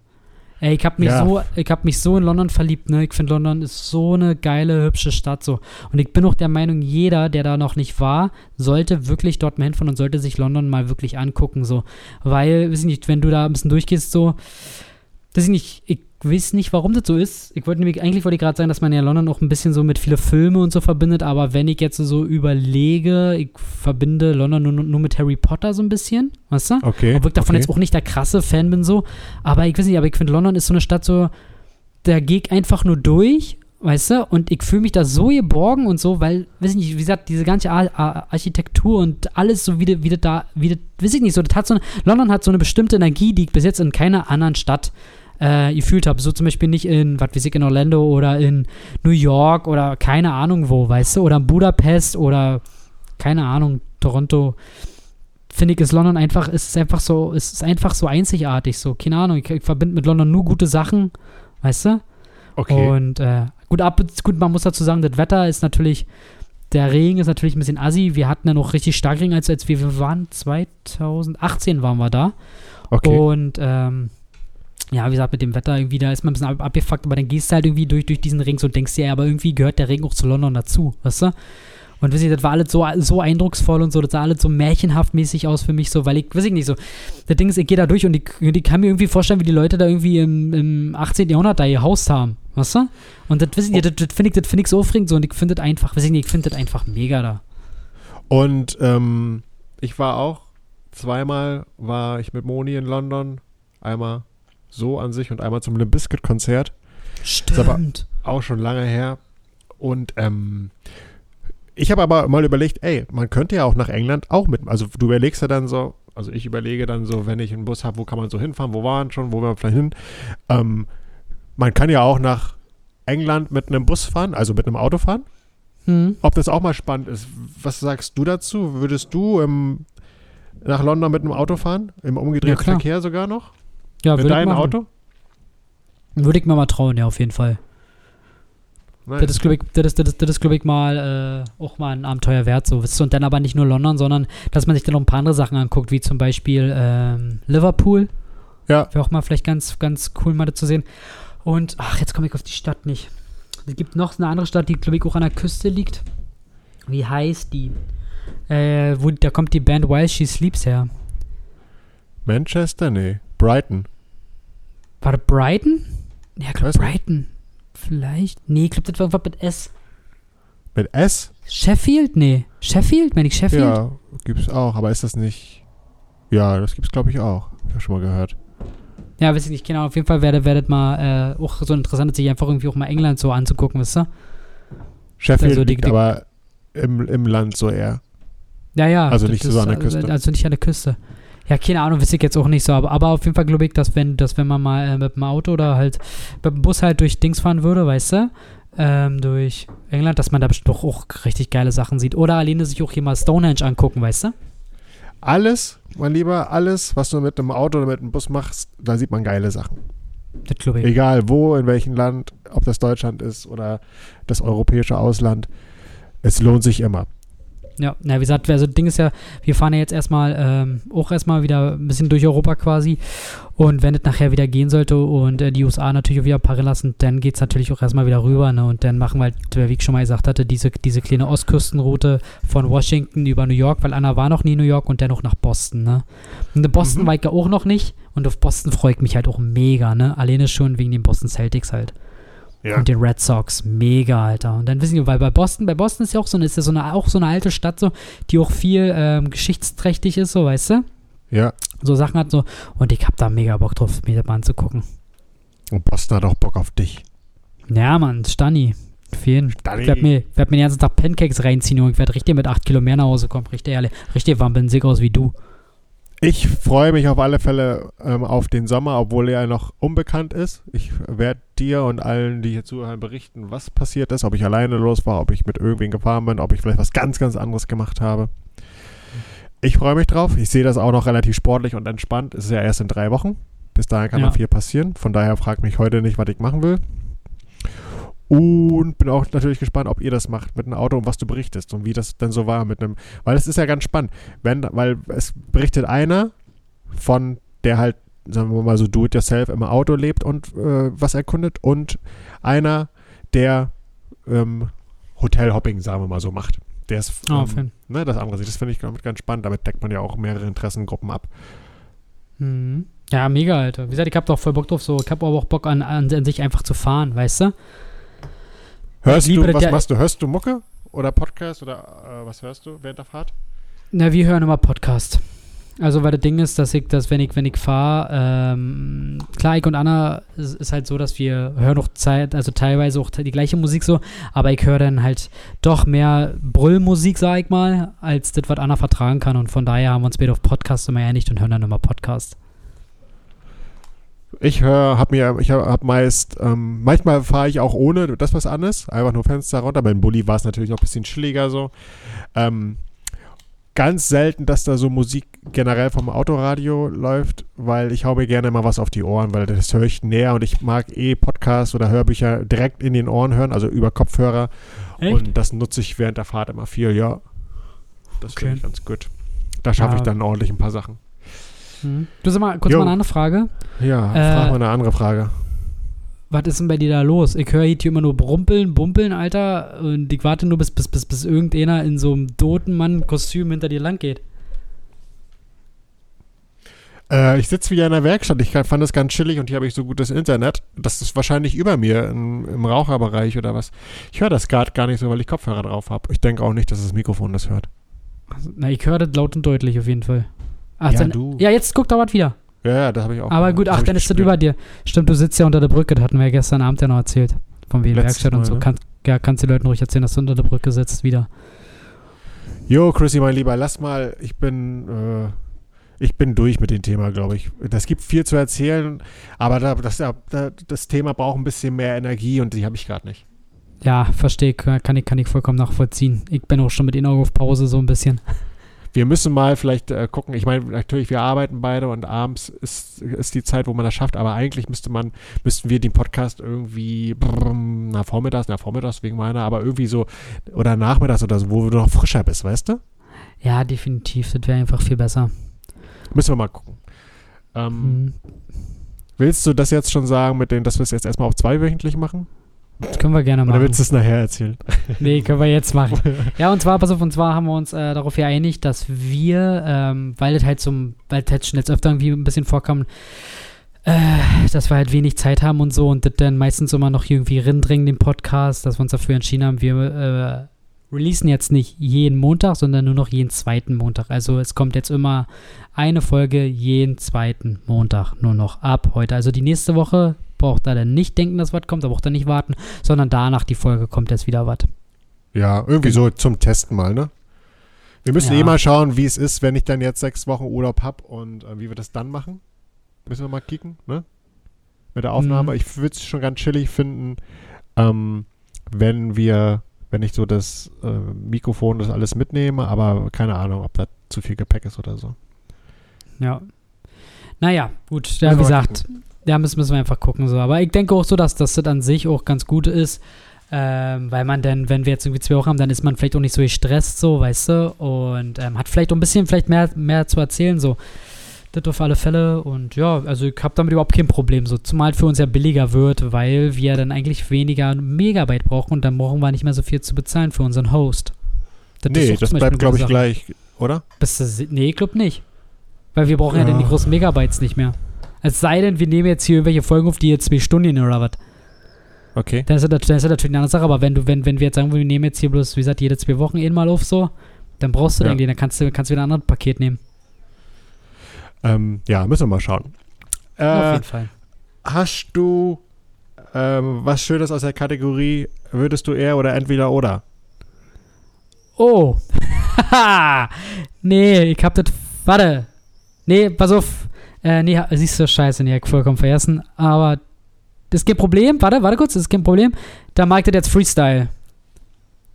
Ey, ich hab mich Ja. so, ich hab mich so in London verliebt, ne? Ich finde London ist so eine geile, hübsche Stadt so. Und ich bin auch der Meinung, jeder, der da noch nicht war, sollte wirklich dort mal hinfahren und sollte sich London mal wirklich angucken, so. Weil, weiß ich nicht, wenn du da ein bisschen durchgehst, so, weiß ich nicht, ich weiß nicht, warum das so ist. Ich wollte nämlich, eigentlich wollte ich gerade sagen, dass man ja London auch ein bisschen so mit viele Filme und so verbindet, aber wenn ich jetzt so überlege, ich verbinde London nur, nur mit Harry Potter so ein bisschen, weißt du? Okay. Obwohl ich davon okay. jetzt auch nicht der krasse Fan bin, so. Aber ich weiß nicht, aber ich finde, London ist so eine Stadt, so, da gehe ich einfach nur durch, weißt du, und ich fühle mich da so geborgen und so, weil, weiß ich nicht, wie gesagt, diese ganze Ar Ar Architektur und alles so, wie das, wie da, wie das, weiß ich nicht, so, das hat so eine, London hat so eine bestimmte Energie, die ich bis jetzt in keiner anderen Stadt äh, gefühlt habe. So zum Beispiel nicht in, was weiß ich, in Orlando oder in New York oder keine Ahnung wo, weißt du, oder in Budapest oder keine Ahnung, Toronto finde ich, ist London einfach, ist einfach so, ist einfach so einzigartig, so, keine Ahnung, ich, ich verbinde mit London nur gute Sachen, weißt du? Okay. Und äh, gut, ab, gut, man muss dazu sagen, das Wetter ist natürlich, der Regen ist natürlich ein bisschen assi. Wir hatten ja noch richtig stark Regen, als, als wir, wir waren 2018 waren wir da. okay. Und ähm, ja, wie gesagt, mit dem Wetter irgendwie, da ist man ein bisschen ab, abgefuckt, aber dann gehst du halt irgendwie durch, durch diesen so und denkst dir, ja, aber irgendwie gehört der Regen auch zu London dazu, weißt du? Und wisst ihr, das war alles so, so eindrucksvoll und so, das sah alles so märchenhaft mäßig aus für mich, so, weil ich, weiß ich nicht, so, das Ding ist, ich gehe da durch und ich, und ich kann mir irgendwie vorstellen, wie die Leute da irgendwie im, im 18. Jahrhundert da ihr Haus haben, weißt du? Und das, wisst ihr, das, das finde ich, das ich so aufregend so und ich finde das einfach, weiß ich nicht, ich finde das einfach mega da. Und ähm, ich war auch zweimal war ich mit Moni in London. Einmal so an sich und einmal zum Limp Bizkit Konzert. aber- Stimmt. Auch schon lange her. Und ähm, ich habe aber mal überlegt, ey, man könnte ja auch nach England auch mit. Also du überlegst ja dann so, also ich überlege dann so, wenn ich einen Bus habe, wo kann man so hinfahren, wo waren schon, wo wir vielleicht hin. Ähm, man kann ja auch nach England mit einem Bus fahren, also mit einem Auto fahren. Hm. ob das auch mal spannend ist. Was sagst du dazu? Würdest du ähm, nach London mit einem Auto fahren? Im umgedrehten Ja. Verkehr sogar noch? Ja, mit würde ich deinem. Auto? Würde ich mir mal trauen, ja, auf jeden Fall. Nein. Das ist, glaube ich, das ist, das ist, das ist, glaub ich, mal äh, auch mal ein Abenteuer wert. So. Und dann aber nicht nur London, sondern dass man sich dann noch ein paar andere Sachen anguckt, wie zum Beispiel ähm, Liverpool. Ja. Wäre auch mal vielleicht ganz, ganz cool, mal zu sehen. Und, ach, jetzt komme ich auf die Stadt nicht. Es gibt noch eine andere Stadt, die, glaube ich, auch an der Küste liegt. Wie heißt die? Äh, wo, da kommt die Band While She Sleeps her. Manchester? Nee. Brighton. War das Brighton? Ja, ich glaube Weiß nicht. Brighton. Vielleicht. Nee, ich glaube, das war irgendwas mit S. Mit S? Sheffield? Nee. Sheffield? Meine ich Sheffield? Ja, gibt's auch. Aber ist das nicht. Ja, das gibt's, glaube ich, auch. Ich habe schon mal gehört. Ja, weiß ich nicht, genau. Auf jeden Fall werdet, werdet mal äh, auch so interessant, sich einfach irgendwie auch mal England so anzugucken, wisst ihr? Sheffield Also die- liegt die- aber im, im Land so eher. Ja, ja. Also nicht so an der äh, Küste. Also nicht an der Küste. Ja, keine Ahnung, wüsste ich jetzt auch nicht so. Aber, aber auf jeden Fall glaube ich, dass wenn, dass wenn man mal äh, mit dem Auto oder halt mit dem Bus halt durch Dings fahren würde, weißt du, ähm, durch England, dass man da bestimmt auch, auch richtig geile Sachen sieht. Oder alleine sich auch hier mal Stonehenge angucken, weißt du? Alles, mein Lieber, alles, was du mit einem Auto oder mit einem Bus machst, da sieht man geile Sachen. Das glaube ich. Egal wo, in welchem Land, ob das Deutschland ist oder das europäische Ausland. Es lohnt sich immer. Ja, na, wie gesagt, also das Ding ist ja, wir fahren ja jetzt erstmal ähm, auch erstmal wieder ein bisschen durch Europa quasi. Und wenn es nachher wieder gehen sollte und äh, die USA natürlich auch wieder paren lassen, dann geht es natürlich auch erstmal wieder rüber. Ne? Und dann machen wir halt, wie ich schon mal gesagt hatte, diese, diese kleine Ostküstenroute von Washington über New York, weil Anna war noch nie in New York und dennoch nach Boston. Ne? Und in Boston Mhm. war ich ja auch noch nicht. Und auf Boston freue ich mich halt auch mega. Ne? Alleine schon wegen den Boston Celtics halt. Ja. Und den Red Sox, mega, Alter. Und dann wissen wir, weil bei Boston, bei Boston ist ja auch so eine, ist ja so eine, auch so eine alte Stadt, so, die auch viel ähm, geschichtsträchtig ist, so, weißt du? Ja. So Sachen hat so. Und ich hab da mega Bock drauf, mir das mal anzugucken. Und Boston hat auch Bock auf dich. Ja, Mann, Stani. Jeden. Stani. Ich werd mir, werd mir den ganzen Tag Pancakes reinziehen, Junge. Ich werd richtig mit 8 Kilo mehr nach Hause kommen. Richtig ehrlich. Richtig wampensig aus wie du. Ich freue mich auf alle Fälle ähm, auf den Sommer, obwohl er noch unbekannt ist. Ich werde dir und allen, die hier zuhören, berichten, was passiert ist, ob ich alleine los war, ob ich mit irgendwen gefahren bin, ob ich vielleicht was ganz, ganz anderes gemacht habe. Ich freue mich drauf. Ich sehe das auch noch relativ sportlich und entspannt. Es ist ja erst in drei Wochen. Bis dahin kann Ja. noch viel passieren. Von daher fragt mich heute nicht, was ich machen will. Und bin auch natürlich gespannt, ob ihr das macht mit einem Auto und was du berichtest und wie das denn so war mit einem. Weil es ist ja ganz spannend. Wenn, weil es berichtet einer von, der halt, sagen wir mal so, do it yourself im Auto lebt und äh, was erkundet und einer, der ähm, Hotelhopping, sagen wir mal so, macht. Der ist, Oh, ähm, Fan. ne, das andere Sicht. Das finde ich ganz spannend. Damit deckt man ja auch mehrere Interessengruppen ab. Mhm. Ja, mega, Alter. Wie gesagt, ich hab doch voll Bock drauf. So, ich hab aber auch Bock an, an, an sich einfach zu fahren, weißt du? Hörst du, was machst du? Hörst du Mucke oder Podcast oder äh, was hörst du während der Fahrt? Na, wir hören immer Podcast. Also, weil das Ding ist, dass ich, dass wenn ich, wenn ich fahre, ähm, klar, ich und Anna ist, ist halt so, dass wir hören auch Zeit, also teilweise auch die gleiche Musik so, aber ich höre dann halt doch mehr Brüllmusik, sag ich mal, als das, was Anna vertragen kann. Und von daher haben wir uns beide auf Podcast immer einigt und hören dann immer Podcast. Ich höre, hab mir, ich habe hab meist, ähm, manchmal fahre ich auch ohne das was anderes, einfach nur Fenster runter. Beim Bulli war es natürlich noch ein bisschen chilliger so. Ähm, ganz selten, dass da so Musik generell vom Autoradio läuft, weil ich hau mir gerne mal was auf die Ohren, weil das höre ich näher und ich mag eh Podcasts oder Hörbücher direkt in den Ohren hören, also über Kopfhörer. Und das nutze ich während der Fahrt immer viel, ja. Das Okay. finde ich ganz gut. Da schaffe ich Ja. dann ordentlich ein paar Sachen. Hm. Du sag mal, kurz Jo. mal eine andere Frage. Ja, Äh, frag mal eine andere Frage. Was ist denn bei dir da los? Ich höre hier immer nur brumpeln, bumpeln, Alter. Und ich warte nur, bis, bis, bis, bis irgendeiner in so einem Dotenmann-Kostüm hinter dir lang geht. Äh, ich sitze wieder in der Werkstatt. Ich fand das ganz chillig und hier habe ich so gutes Internet. Das ist wahrscheinlich über mir im, im Raucherbereich oder was. Ich höre das gerade gar nicht so, weil ich Kopfhörer drauf habe. Ich denke auch nicht, dass das Mikrofon das hört. Also, na, ich höre das laut und deutlich auf jeden Fall. Ach, Ja, dann, du. ja, jetzt guck dauert wieder. Ja, ja, das habe ich auch. Aber gut, ach, dann ist das über dir. Stimmt, du sitzt ja unter der Brücke, das hatten wir ja gestern Abend ja noch erzählt. Von Letztes Werkstatt und so. ne? Kann, ja, kannst du den Leuten ruhig erzählen, dass du unter der Brücke sitzt wieder. Jo, Chrissy, mein Lieber, lass mal. Ich bin, äh, ich bin durch mit dem Thema, glaube ich. Das gibt viel zu erzählen, aber da, das, da, das Thema braucht ein bisschen mehr Energie und die habe ich gerade nicht. Ja, verstehe, kann ich, kann ich vollkommen nachvollziehen. Ich bin auch schon mit Augen auf Pause so ein bisschen. Wir müssen mal vielleicht äh, gucken. Ich meine, natürlich, wir arbeiten beide und abends ist, ist die Zeit, wo man das schafft, aber eigentlich müsste man, müssten wir den Podcast irgendwie, brrr, na, vormittags, na, vormittags wegen meiner, aber irgendwie so, oder nachmittags oder so, wo du noch frischer bist, weißt du? Ja, definitiv. Das wäre einfach viel besser. Müssen wir mal gucken. Ähm, Hm. Willst du das jetzt schon sagen, mit dem, dass wir es jetzt erstmal auf zweiwöchentlich machen? Das können wir gerne Oder machen. willst du es nachher erzählen? Nee, können wir jetzt machen. Ja, und zwar, pass auf, und zwar haben wir uns äh, darauf geeinigt, dass wir, ähm, weil das halt zum, weil das halt schon jetzt öfter irgendwie ein bisschen vorkam, äh, dass wir halt wenig Zeit haben und so und das dann meistens immer noch irgendwie rindringen, den Podcast, dass wir uns dafür entschieden haben, wir äh, releasen jetzt nicht jeden Montag, sondern nur noch jeden zweiten Montag. Also es kommt jetzt immer eine Folge jeden zweiten Montag nur noch ab heute. Also die nächste Woche braucht er dann nicht denken, dass was kommt, da braucht er nicht warten, sondern danach die Folge kommt jetzt wieder was. Ja, irgendwie so zum Testen mal, ne? Wir müssen Ja. eh mal schauen, wie es ist, wenn ich dann jetzt sechs Wochen Urlaub habe und äh, wie wir das dann machen. Müssen wir mal kicken, ne? Mit der Aufnahme. Mhm. Ich würde es schon ganz chillig finden, ähm, wenn wir, wenn ich so das äh, Mikrofon, das alles mitnehme, aber keine Ahnung, ob da zu viel Gepäck ist oder so. Ja. Naja, gut, ja, wie gesagt, ja, müssen, müssen wir einfach gucken. So. Aber ich denke auch so, dass, das an sich auch ganz gut ist. Ähm, weil man dann, wenn wir jetzt irgendwie zwei Wochen haben, dann ist man vielleicht auch nicht so gestresst, so, weißt du, und ähm, hat vielleicht auch ein bisschen vielleicht mehr, mehr zu erzählen, so. Das auf alle Fälle und ja, also ich habe damit überhaupt kein Problem, so. Zumal für uns ja billiger wird, weil wir dann eigentlich weniger Megabyte brauchen und dann brauchen wir nicht mehr so viel zu bezahlen für unseren Host. ist nee, das bleibt, glaube ich, Sache. gleich, oder? Bist du, nee, ich glaube nicht. Weil wir brauchen ja. Ja. dann die großen Megabytes nicht mehr. Es sei denn, wir nehmen jetzt hier irgendwelche Folgen auf, die jetzt zwei Stunden gehen oder was. Okay. Dann ist, das, dann ist das natürlich eine andere Sache, aber wenn du, wenn, wenn wir jetzt sagen, wir nehmen jetzt hier bloß, wie gesagt, jede zwei Wochen eh mal auf so, dann brauchst du Ja. irgendwie, dann kannst du, kannst du wieder ein anderes Paket nehmen. Ähm, ja, müssen wir mal schauen. auf Äh, jeden Fall. hast du ähm, was Schönes aus der Kategorie, würdest du eher oder entweder oder? Oh. nee, ich hab das, warte. Nee, pass auf. Äh, nee, siehst du, scheiße, nee, vollkommen vergessen. Aber das ist kein Problem. Warte, warte kurz, das ist kein Problem. Da mag das jetzt Freestyle.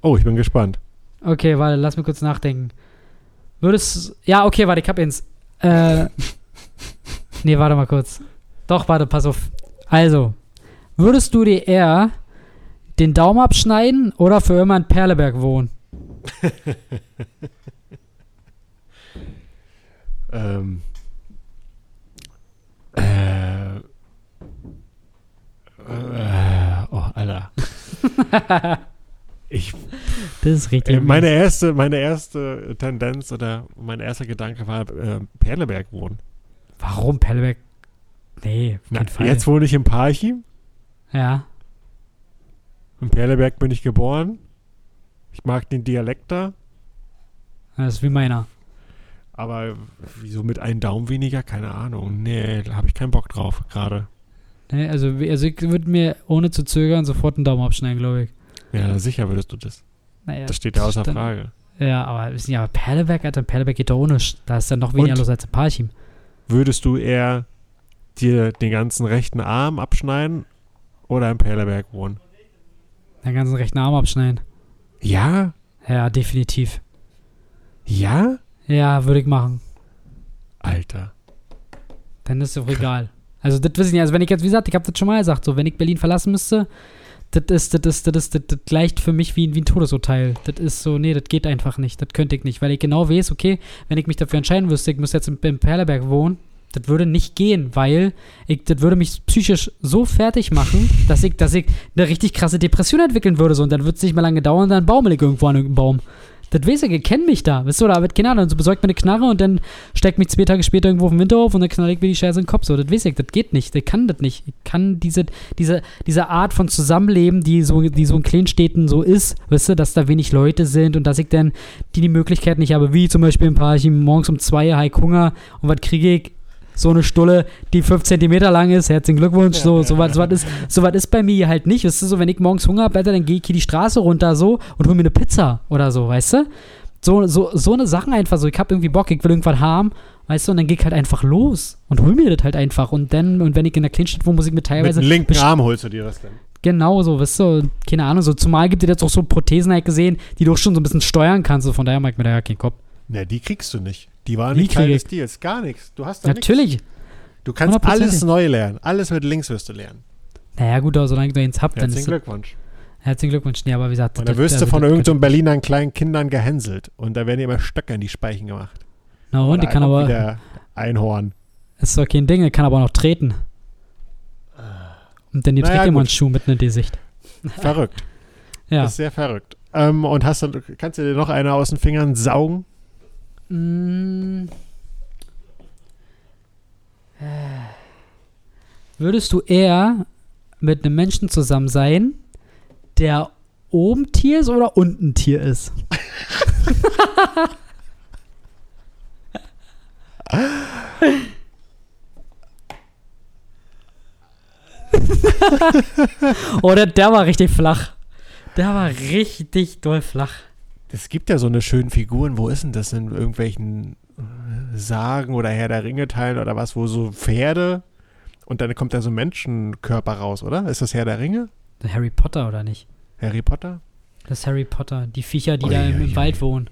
Oh, ich bin gespannt. Okay, warte, lass mich kurz nachdenken. Würdest. Ja, okay, warte, ich hab ins. Äh. nee, warte mal kurz. Doch, warte, pass auf. Also, würdest du dir eher den Daumen abschneiden oder für immer in Perleberg wohnen? ähm. Äh. Äh, oh, Alter. ich, Das ist richtig. äh, meine erste, meine erste Tendenz oder mein erster Gedanke war äh, Perleberg wohnen. Warum Perleberg? Nee, auf Na, Fall. jetzt wohne ich in Parchim. Ja. In Perleberg bin ich geboren. Ich mag den Dialekt da. Das ist wie meiner. Aber wieso mit einem Daumen weniger? Keine Ahnung. Nee, da habe ich keinen Bock drauf gerade. Nee, also, also ich würde mir ohne zu zögern sofort einen Daumen abschneiden, glaube ich. Ja, sicher würdest du das. Naja, Das steht ja außer dann- Frage. Ja, aber wissen ja, Perleberg, Alter, Perleberg geht doch ohne. Da ist dann noch weniger Und? los als in Parchim. Würdest du eher dir den ganzen rechten Arm abschneiden oder im Perleberg wohnen? Den ganzen rechten Arm abschneiden. Ja? Ja, definitiv. Ja? Ja, würde ich machen. Alter. Dann ist es auch egal. Also, das wissen nicht. Also, wenn ich jetzt, wie gesagt, ich habe das schon mal gesagt, so, wenn ich Berlin verlassen müsste, das ist, das ist, das ist, das, das gleicht für mich wie, ein- wie ein Todesurteil. Das ist so, nee, das geht einfach nicht. Das könnte ich nicht, weil ich genau weiß, okay, wenn ich mich dafür entscheiden müsste, ich müsste jetzt im, im Perleberg wohnen, das würde nicht gehen, weil ich, das würde mich psychisch so fertig machen, dass ich, dass ich eine richtig krasse Depression entwickeln würde. So, und dann würde es nicht mehr lange dauern, dann baumel ich irgendwo an irgendeinem Baum. Das weiß ich, ihr kennt mich da. Wisst ihr, oder keine Ahnung, so besorgt mir eine Knarre und dann steckt mich zwei Tage später irgendwo auf den Winterhof und dann knall ich mir die Scheiße in den Kopf. So, das weiß ich, das geht nicht. Ich kann das nicht. Ich kann diese, diese, diese Art von Zusammenleben, die so, die so in Kleinstädten so ist, wisst ihr, dass da wenig Leute sind und dass ich dann die, die Möglichkeit nicht habe, wie zum Beispiel ein paar, ich morgens um zwei, ich Hunger und was kriege ich? So eine Stulle, die fünf Zentimeter lang ist. Herzlichen Glückwunsch. So, so was, so was ist, so was ist bei mir halt nicht. Weißt du, so, wenn ich morgens Hunger habe, dann gehe ich hier die Straße runter so und hol mir eine Pizza oder so, weißt du? So, so, so eine Sachen einfach so. Ich hab irgendwie Bock, ich will irgendwas haben, weißt du, und dann geh ich halt einfach los und hol mir das halt einfach. Und dann, und wenn ich in der Kleinstadt wohne, muss ich mir Mit teilweise. dem linken Arm holst du dir das denn? Genau so, weißt du, keine Ahnung, so zumal gibt es jetzt auch so Prothesen halt gesehen, die du auch schon so ein bisschen steuern kannst. So, von daher mag ich mir da ja keinen Kopf. Ne, die kriegst du nicht. Die waren nicht Teil des Deals. Gar nichts. Du hast da. Natürlich. Du kannst 100%. alles neu lernen. Alles mit links wirst du lernen. Naja, gut, aber solange du eins habt, dann ist Herzlichen das, Glückwunsch. Herzlichen Glückwunsch. Nee, aber wie gesagt, Und da das- wirst du also von das- irgendeinem Berlinern kleinen Kindern gehänselt. Und da werden dir immer Stöcke in die Speichen gemacht. Na und, die kann aber, wieder Einhorn. ist doch kein Ding, die kann aber auch noch treten. Und dann die Naja, trägt immer einen. Schuh mitten in die Sicht. Verrückt. Ja. Das ist sehr verrückt. Ähm, und hast du, kannst du dir noch eine aus den Fingern saugen? Mm. Äh. Würdest du eher mit einem Menschen zusammen sein, der oben Tier ist oder unten Tier ist? oder der war richtig flach. Der war richtig doll flach. Es gibt ja so eine schönen Figuren. Wo ist denn das? In irgendwelchen Sagen oder Herr der Ringe Teilen oder was, wo so Pferde und dann kommt da so ein Menschenkörper raus, oder? Ist das Herr der Ringe? Harry Potter oder nicht? Harry Potter? Das ist Harry Potter. Die Viecher, die Ui, da im, ui, im ui. Wald wohnen.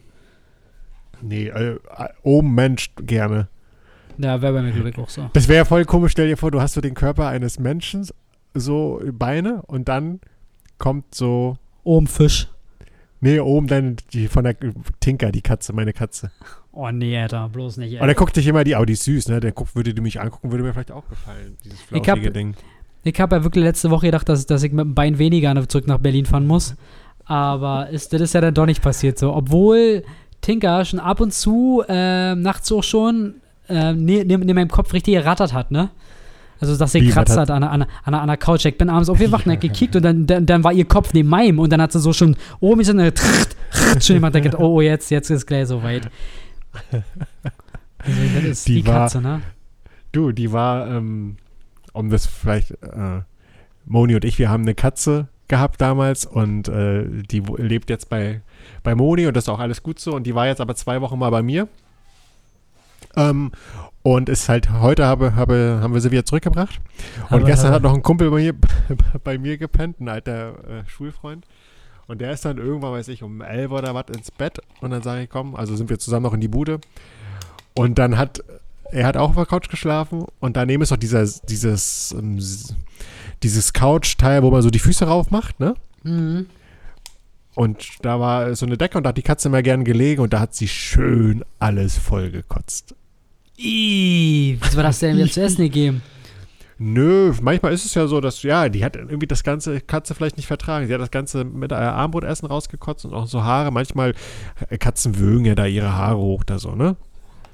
Nee, äh, oben Mensch gerne. Ja, wäre bei mir, glaube ich, auch so. Das wäre voll komisch. Stell dir vor, du hast so den Körper eines Menschen, so Beine und dann kommt so, Oben Fisch. Nee, oben dann die von der Tinker, die Katze, meine Katze. Oh nee, Alter, bloß nicht. Und dann Ey. guckt dich immer die, oh, die ist süß, ne? Der guckt, würde die mich angucken, würde mir vielleicht auch gefallen, dieses Ich hab- flauschige Ding. Ich habe ja wirklich letzte Woche gedacht, dass, dass ich mit dem Bein weniger zurück nach Berlin fahren muss. Aber ist, das ist ja dann doch nicht passiert so. Obwohl Tinker schon ab und zu äh, nachts auch schon äh, neben ne, ne meinem Kopf richtig gerattert hat, ne? Also, dass sie gekratzt hat an, an, an, an der Couch. Ich bin abends aufgewacht und hab gekickt und dann, dann, dann war ihr Kopf neben meinem und dann hat sie so schon oben so eine schon jemand gedacht, oh, oh, jetzt, jetzt ist gleich soweit. Also, das ist Die die, war- Katze, ne? Du, die war, ähm, um das vielleicht, äh, Moni und ich, wir haben eine Katze gehabt damals und äh, die lebt jetzt bei, bei Moni und das ist auch alles gut so und die war jetzt aber zwei Wochen mal bei mir. Ähm, Und ist halt, heute habe, habe, haben wir sie wieder zurückgebracht. Und Aber- gestern hat noch ein Kumpel bei mir, bei mir gepennt, ein alter äh, Schulfreund. Und der ist dann irgendwann, weiß ich, um 11 oder was ins Bett. Und dann sage ich, komm, also sind wir zusammen noch in die Bude. Und dann hat, er hat auch auf der Couch geschlafen. Und daneben ist noch dieser, dieses, ähm, dieses Couch-Teil, wo man so die Füße rauf macht, ne? Mhm. Und da war so eine Decke und da hat die Katze immer gern gelegen und da hat sie schön alles voll gekotzt. Ih, was war das denn wieder zu essen gegeben? Nö, manchmal ist es ja so, dass, ja, die hat irgendwie das ganze Katze vielleicht nicht vertragen. Sie hat das ganze mit äh, Armbrotessen rausgekotzt und auch so Haare. Manchmal, äh, Katzen würgen ja da ihre Haare hoch da so, ne?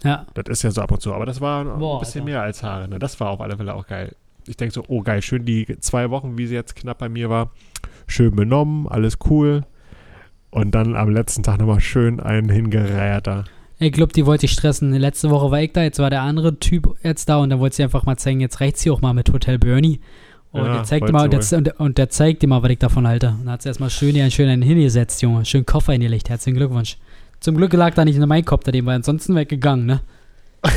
Ja. Das ist ja so ab und zu. Aber das war Boah, ein bisschen Alter. mehr als Haare, ne? Das war auf alle Fälle auch geil. Ich denke so, oh geil, schön die zwei Wochen, wie sie jetzt knapp bei mir war. Schön benommen, alles cool. Und dann am letzten Tag nochmal schön einen hingereiert da. Ich glaube, die wollte ich stressen. Letzte Woche war ich da, jetzt war der andere Typ jetzt da und dann wollte sie einfach mal zeigen, jetzt reicht sie auch mal mit Hotel Bernie. Und, Ja, der zeigt sie und, der, und, und der zeigt dir mal, was ich davon halte. Und dann hat sie erstmal schön, hier einen schön einen hingesetzt, Junge. Schön Koffer hingelegt. Herzlichen Glückwunsch. Zum Glück lag da nicht in mein Kopf daneben, weil ansonsten wäre ich gegangen, ne?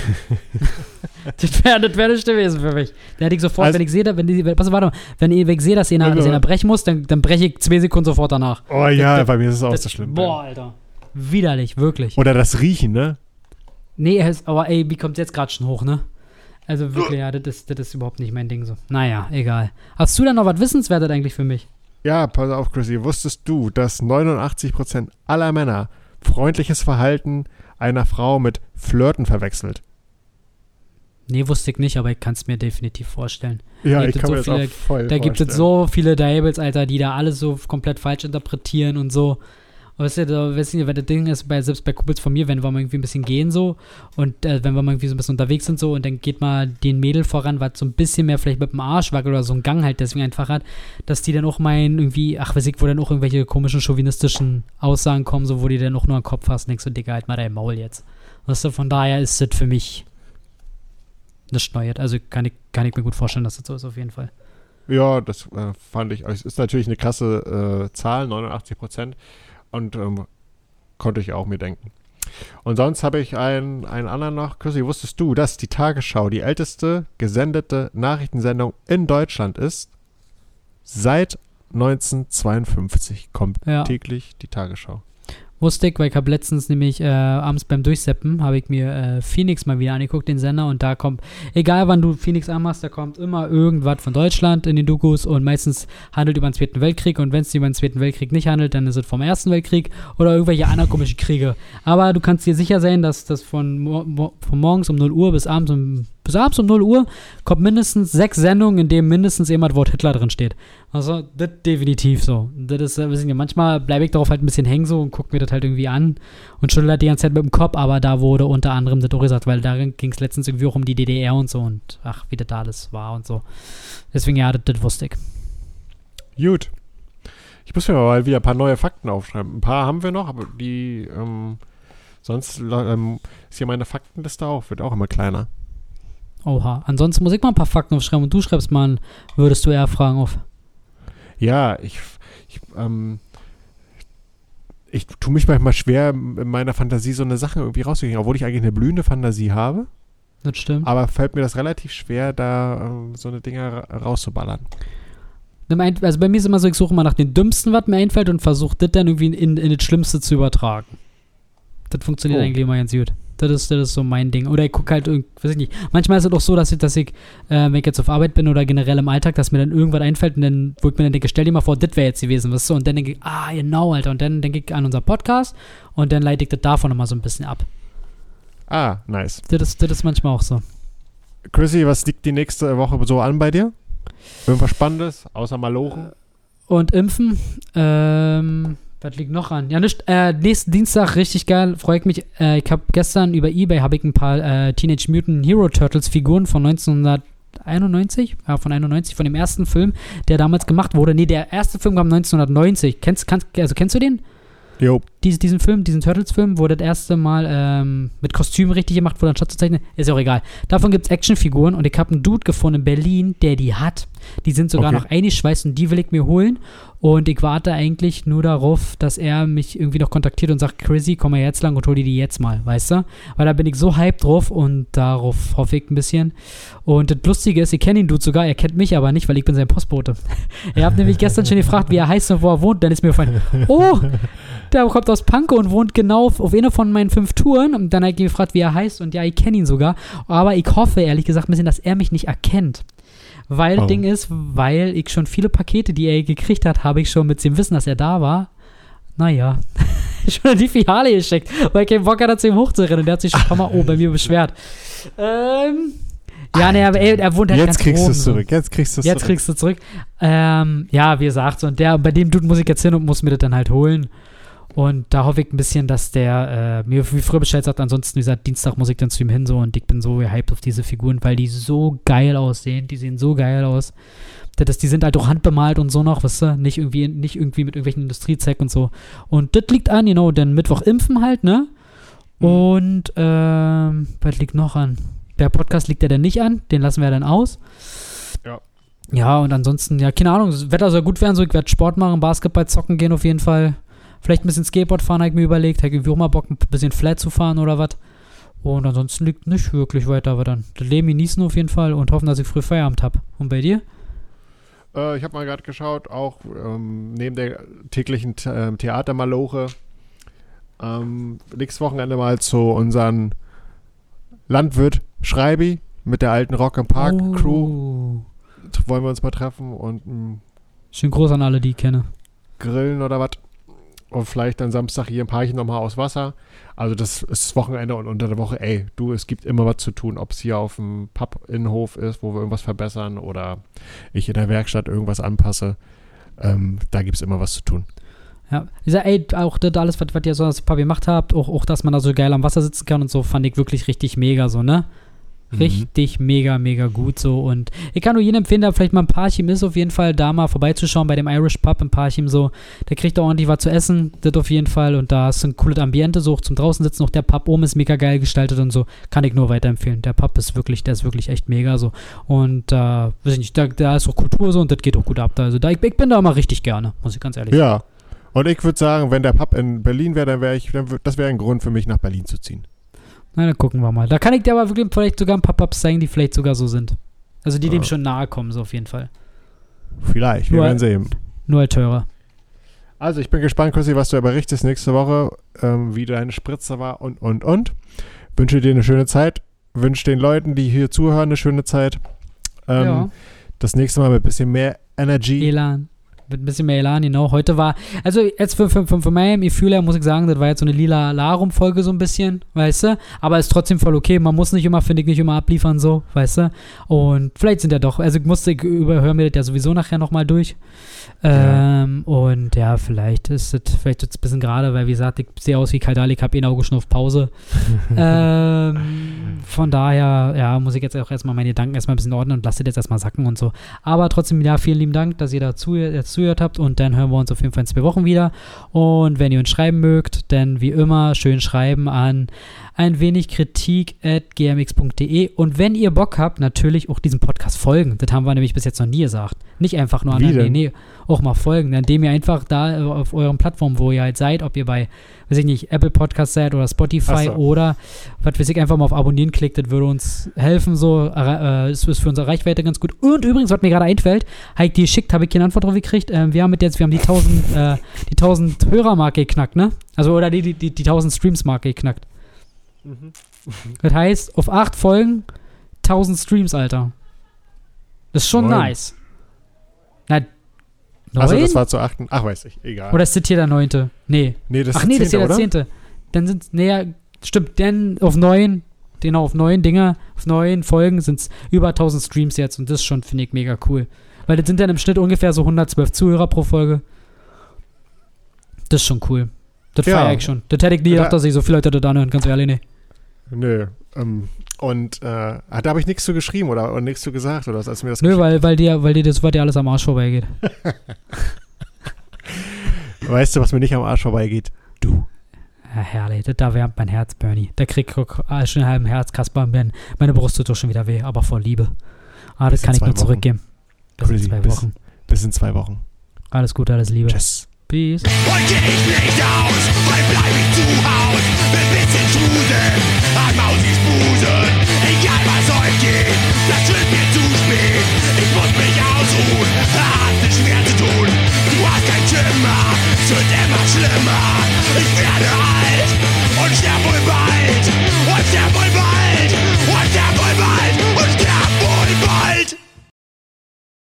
das wäre das wär nicht gewesen für mich. Da hätte ich sofort, Also- wenn ich sehe, wenn die, pass auf, warte mal, wenn ich, wenn ich sehe, dass dass einer brechen muss, dann, dann breche ich zwei Sekunden sofort danach. Oh ja, Das- bei mir ist es auch Das- so schlimm. Boah, Alter. Widerlich, wirklich. Oder das Riechen, ne? Nee, er ist, aber ey, wie kommt jetzt gerade schon hoch, ne? Also wirklich, ja, das ist, das ist überhaupt nicht mein Ding so. Naja, egal. Hast du da noch was Wissenswertes eigentlich für mich? Ja, pass auf, Chrissy. Wusstest du, dass 89% aller Männer freundliches Verhalten einer Frau mit Flirten verwechselt? Nee, wusste ich nicht, aber ich kann es mir definitiv vorstellen. Ja, Da ich gibt kann mir es das so auch voll Da gibt es so viele Diables, Alter, die da alles so komplett falsch interpretieren und so. Und Weißt du, weißt du, weil das Ding ist, bei, selbst bei Kumpels von mir, wenn wir mal irgendwie ein bisschen gehen so und äh, wenn wir mal irgendwie so ein bisschen unterwegs sind so und dann geht mal den Mädel voran, was so ein bisschen mehr vielleicht mit dem Arsch wackelt oder so einen Gang halt deswegen einfach hat, dass die dann auch meinen irgendwie, ach weiß ich, wo dann auch irgendwelche komischen chauvinistischen Aussagen kommen, so wo die dann auch nur einen Kopf hast und denkst Digga, halt mal dein Maul jetzt. Weißt du, von daher ist das für mich nicht neuert. Also kann ich, kann ich mir gut vorstellen, dass das so ist auf jeden Fall. Ja, das äh, fand ich. Es ist natürlich eine krasse äh, Zahl, 89 Prozent. Und ähm, konnte ich auch mir denken. Und sonst habe ich einen, einen anderen noch. Chrissy, wusstest du, dass die Tagesschau die älteste gesendete Nachrichtensendung in Deutschland ist? Seit 1952 kommt Ja. täglich die Tagesschau. Ich, weil ich habe letztens nämlich äh, abends beim Durchseppen, habe ich mir äh, Phoenix mal wieder angeguckt, den Sender, und da kommt, egal wann du Phoenix anmachst, da kommt immer irgendwas von Deutschland in den Dokus und meistens handelt über den Zweiten Weltkrieg und wenn es über den Zweiten Weltkrieg nicht handelt, dann ist es vom Ersten Weltkrieg oder irgendwelche anderen komischen Kriege. Aber du kannst dir sicher sein, dass das von, mo von morgens um 0 Uhr bis abends um bis abends um 0 Uhr kommt mindestens sechs Sendungen, in denen mindestens jemand Wort Hitler drin steht. Also, das definitiv so. Das ist, äh, manchmal bleibe ich darauf halt ein bisschen hängen so und gucke mir das halt irgendwie an und schüttel halt die ganze Zeit mit dem Kopf, aber da wurde unter anderem das auch gesagt, weil darin ging es letztens irgendwie auch um die DDR und so und ach, wie das da alles war und so. Deswegen, ja, das, das wusste ich. Gut. Ich muss mir mal wieder ein paar neue Fakten aufschreiben. Ein paar haben wir noch, aber die, ähm, sonst ähm, ist hier meine Faktenliste auch, wird auch immer kleiner. Oha. Ansonsten muss ich mal ein paar Fakten aufschreiben und du schreibst mal, an, würdest du eher Fragen auf. Ja, ich, ich, ähm, ich tue mich manchmal schwer, in meiner Fantasie so eine Sache irgendwie rauszukriegen, obwohl ich eigentlich eine blühende Fantasie habe. Das stimmt. Aber fällt mir das relativ schwer, da ähm, so eine Dinge ra- rauszuballern. Ein- Also bei mir ist immer so, ich suche mal nach dem Dümmsten, was mir einfällt und versuche das dann irgendwie in, in das Schlimmste zu übertragen. Das funktioniert Oh. eigentlich immer ganz gut. Das ist, das ist so mein Ding. Oder ich gucke halt, weiß ich nicht. Manchmal ist es auch so, dass ich, dass ich, äh, wenn ich jetzt auf Arbeit bin oder generell im Alltag, dass mir dann irgendwas einfällt und dann, wo ich mir dann denke, stell dir mal vor, das wäre jetzt gewesen, was so. Und dann denke ich, ah, genau, Alter. Und dann denke ich an unser Podcast und dann leite ich das davon nochmal so ein bisschen ab. Ah, nice. Das ist, das ist manchmal auch so. Chrissy, was liegt die nächste Woche so an bei dir? Irgendwas Spannendes, außer Malochen? Und Impfen, ähm, was liegt noch an? Ja, nicht, äh, nächsten Dienstag, richtig geil, freue ich mich. Äh, ich habe gestern über Ebay habe ich ein paar äh, Teenage Mutant Hero Turtles Figuren von 1991, ja, von 91, von dem ersten Film, der damals gemacht wurde. Nee, der erste Film kam 1990. Kennst, kannst, also kennst du den? Jo. Dies, diesen Film, diesen Turtles-Film, wo das erste Mal ähm, mit Kostüm richtig gemacht wurde, anstatt zu zeichnen. Ist ja auch egal. Davon gibt es Actionfiguren und ich habe einen Dude gefunden in Berlin, der die hat. Die sind sogar Okay. noch eingeschweißt und die will ich mir holen. Und ich warte eigentlich nur darauf, dass er mich irgendwie noch kontaktiert und sagt, Chrissy, komm mal jetzt lang und hol dir die jetzt mal, weißt du? Weil da bin ich so hyped drauf und darauf hoffe ich ein bisschen. Und das Lustige ist, ich kenne den Dude sogar, er kennt mich aber nicht, weil ich bin sein Postbote. er hat nämlich gestern schon gefragt, wie er heißt und wo er wohnt. Dann ist mir gefallen, oh, der kommt aus Pankow und wohnt genau auf, einer von meinen fünf Touren. Und dann habe ich ihn gefragt, wie er heißt. Und ja, ich kenne ihn sogar. Aber ich hoffe, ehrlich gesagt, ein bisschen, dass er mich nicht erkennt. Weil das Oh. Ding ist, weil ich schon viele Pakete, die er gekriegt hat, habe ich schon mit dem Wissen, dass er da war. Naja, schon in die Filiale geschickt, weil keinen Bock hatte, zu ihm hochzurennen. Der hat sich schon ein paar Mal oh, bei mir beschwert. Ähm, ja, nee, aber er, er wohnt halt Jetzt ganz kriegst du oben es so. zurück. Jetzt kriegst du es Jetzt zurück. kriegst du zurück. Ähm, ja, wie gesagt, so, und der, bei dem Dude muss ich jetzt hin und muss mir das dann halt holen. Und da hoffe ich ein bisschen, dass der äh, mir wie früher Bescheid sagt. Ansonsten, wie gesagt, Dienstag muss ich dann zu ihm hin so und ich bin so gehypt auf diese Figuren, weil die so geil aussehen. Die sehen so geil aus. Das, die sind halt auch handbemalt und so noch, weißt du? Nicht irgendwie, nicht irgendwie mit irgendwelchen Industriezeck und so. Und das liegt an, genau, denn Mittwoch impfen halt, ne? Mhm. Und ähm, was liegt noch an? Der Podcast liegt ja dann nicht an, den lassen wir dann aus. Ja. Ja, und ansonsten, ja, keine Ahnung, das Wetter soll gut werden, so ich werde Sport machen, Basketball zocken gehen auf jeden Fall. Vielleicht ein bisschen Skateboard fahren, habe ich mir überlegt. Habe ich irgendwie auch mal Bock, ein bisschen flat zu fahren oder was. Und ansonsten liegt nicht wirklich weiter, aber dann das Leben genießen auf jeden Fall und hoffen, dass ich früh Feierabend habe. Und bei dir? Äh, ich habe mal gerade geschaut, auch ähm, neben der täglichen ähm, Theatermaloche, ähm, nächstes Wochenende mal zu unseren Landwirt Schreibi mit der alten Rock am Park Crew. Oh. Wollen wir uns mal treffen und ähm, Schön groß an alle, die ich kenne. grillen oder was. Und vielleicht dann Samstag hier im Parchen nochmal aus Wasser. Also das ist das Wochenende und unter der Woche, ey, du, es gibt immer was zu tun. Ob es hier auf dem Pub-Innenhof ist, wo wir irgendwas verbessern oder ich in der Werkstatt irgendwas anpasse. Ähm, da gibt es immer was zu tun. Ja, ich sag, ey, auch das alles, was, was ihr so als Paar gemacht habt, auch, auch, dass man da so geil am Wasser sitzen kann und so, fand ich wirklich richtig mega so, ne? Richtig mega, mega gut so. Und ich kann nur jedem empfehlen, der vielleicht mal ein Parchim ist, auf jeden Fall da mal vorbeizuschauen bei dem Irish Pub im Parchim so. Der kriegt da ordentlich was zu essen, das auf jeden Fall. Und da ist ein cooles Ambiente, so auch zum draußen sitzen. Auch der Pub oben ist mega geil gestaltet und so. Kann ich nur weiterempfehlen. Der Pub ist wirklich, der ist wirklich echt mega so. Und da, äh, weiß ich nicht, da, da ist auch Kultur so und das geht auch gut ab. Da. Also da, ich, ich bin da mal richtig gerne, muss ich ganz ehrlich sagen. Ja. Und ich würde sagen, wenn der Pub in Berlin wäre, dann wäre ich, dann das wäre ein Grund für mich, nach Berlin zu ziehen. Na, dann gucken wir mal. Da kann ich dir aber wirklich vielleicht sogar ein paar Pubs zeigen, die vielleicht sogar so sind. Also die dem Ja. schon nahe kommen, so auf jeden Fall. Vielleicht, wir Nur- werden sehen. Nur halt teurer. Also ich bin gespannt, Chrissy, was du berichtest nächste Woche, ähm, wie deine Spritze war und, und, und. Wünsche dir eine schöne Zeit. Wünsche den Leuten, die hier zuhören, eine schöne Zeit. Ähm, ja. Das nächste Mal mit ein bisschen mehr Energy. Elan. Mit ein bisschen mehr Elan, genau. Heute war, also jetzt für, für, für, Gefühl her muss ich sagen, das war jetzt so eine lila Larum-Folge so ein bisschen, weißt du? Aber ist trotzdem voll okay. Man muss nicht immer, finde ich, nicht immer abliefern so, weißt du? Und vielleicht sind ja doch, also ich musste, ich überhöre mir das ja sowieso nachher nochmal durch. Ja. Ähm, und ja, vielleicht ist es, vielleicht ist ein bisschen gerade, weil wie gesagt, ich sehe aus wie Kaldal, ich habe eh ein Auge schon auf Pause. ähm, von daher, ja, muss ich jetzt auch erstmal meine Gedanken erstmal ein bisschen ordnen und lasse das jetzt erstmal sacken und so. Aber trotzdem, ja, vielen lieben Dank, dass ihr dazu jetzt zugehört habt und dann hören wir uns auf jeden Fall in zwei Wochen wieder. Und wenn ihr uns schreiben mögt, dann wie immer schön schreiben an ein wenig Kritik at gmx.de und wenn ihr Bock habt, natürlich auch diesem Podcast folgen. Das haben wir nämlich bis jetzt noch nie gesagt. Nicht einfach nur an, Wie nee, nee, auch mal folgen, indem ihr einfach da auf euren Plattformen, wo ihr halt seid, ob ihr bei, weiß ich nicht, Apple Podcast seid oder Spotify so. oder was weiß ich, einfach mal auf Abonnieren klickt, das würde uns helfen, so, äh, ist, ist für unsere Reichweite ganz gut. Und übrigens, was mir gerade einfällt, habe ich die geschickt, habe ich keine Antwort drauf gekriegt, ähm, wir haben mit jetzt, wir haben die 1000, äh, die 1000 Hörermarke geknackt, ne? Also, oder die, die, die, die 1000 Streams-Marke geknackt. Das heißt, auf acht Folgen 1000 Streams, Alter. Das ist schon Neun. nice. Na, neun? Also das war zu achten. Ach, weiß ich. Egal. Oder ist das hier der neunte? Nee. nee, das Ach ist nee, das ist hier der zehnte. Dann sind nee, ja, stimmt, denn auf neun, genau, auf neun Dinger, auf neun Folgen sind es über 1000 Streams jetzt und das ist schon, finde ich, mega cool. Weil das sind dann im Schnitt ungefähr so 112 Zuhörer pro Folge. Das ist schon cool. Das Ja. feiere ich schon. Das hätte ich nie Da- gedacht, dass sich so viele Leute da anhören, ganz ehrlich, nee. Nö. Ähm, und äh, ah, da habe ich nichts zu geschrieben oder, oder nichts zu gesagt oder was, als mir das Nö, weil, weil dir, weil dir das weil dir alles am Arsch vorbeigeht. Weißt du, was mir nicht am Arsch vorbeigeht? Du. Ja, herrlich. Da wärmt mein Herz, Bernie. Da krieg ich äh, schon halben Herz, Kasper. Meine, meine Brust tut doch schon wieder weh, aber vor Liebe. Ah, das Bis in kann ich zwei nur Wochen. zurückgeben. Bis in Crazy. zwei Bis- Wochen. Bis in zwei Wochen. Alles Gute, alles Liebe. Tschüss. Peace. Und geh ich nicht aus, weil bleib ich zu Haus. Bin bisschen Schusel, an Mausis Busen. Egal was euch geht, das wird mir zu spät. Ich muss mich ausruhen, hat nicht mehr zu tun. Du hast kein Zimmer, es wird immer schlimmer. Ich werde alt und sterb wohl bald. Und sterb wohl bald. Und sterb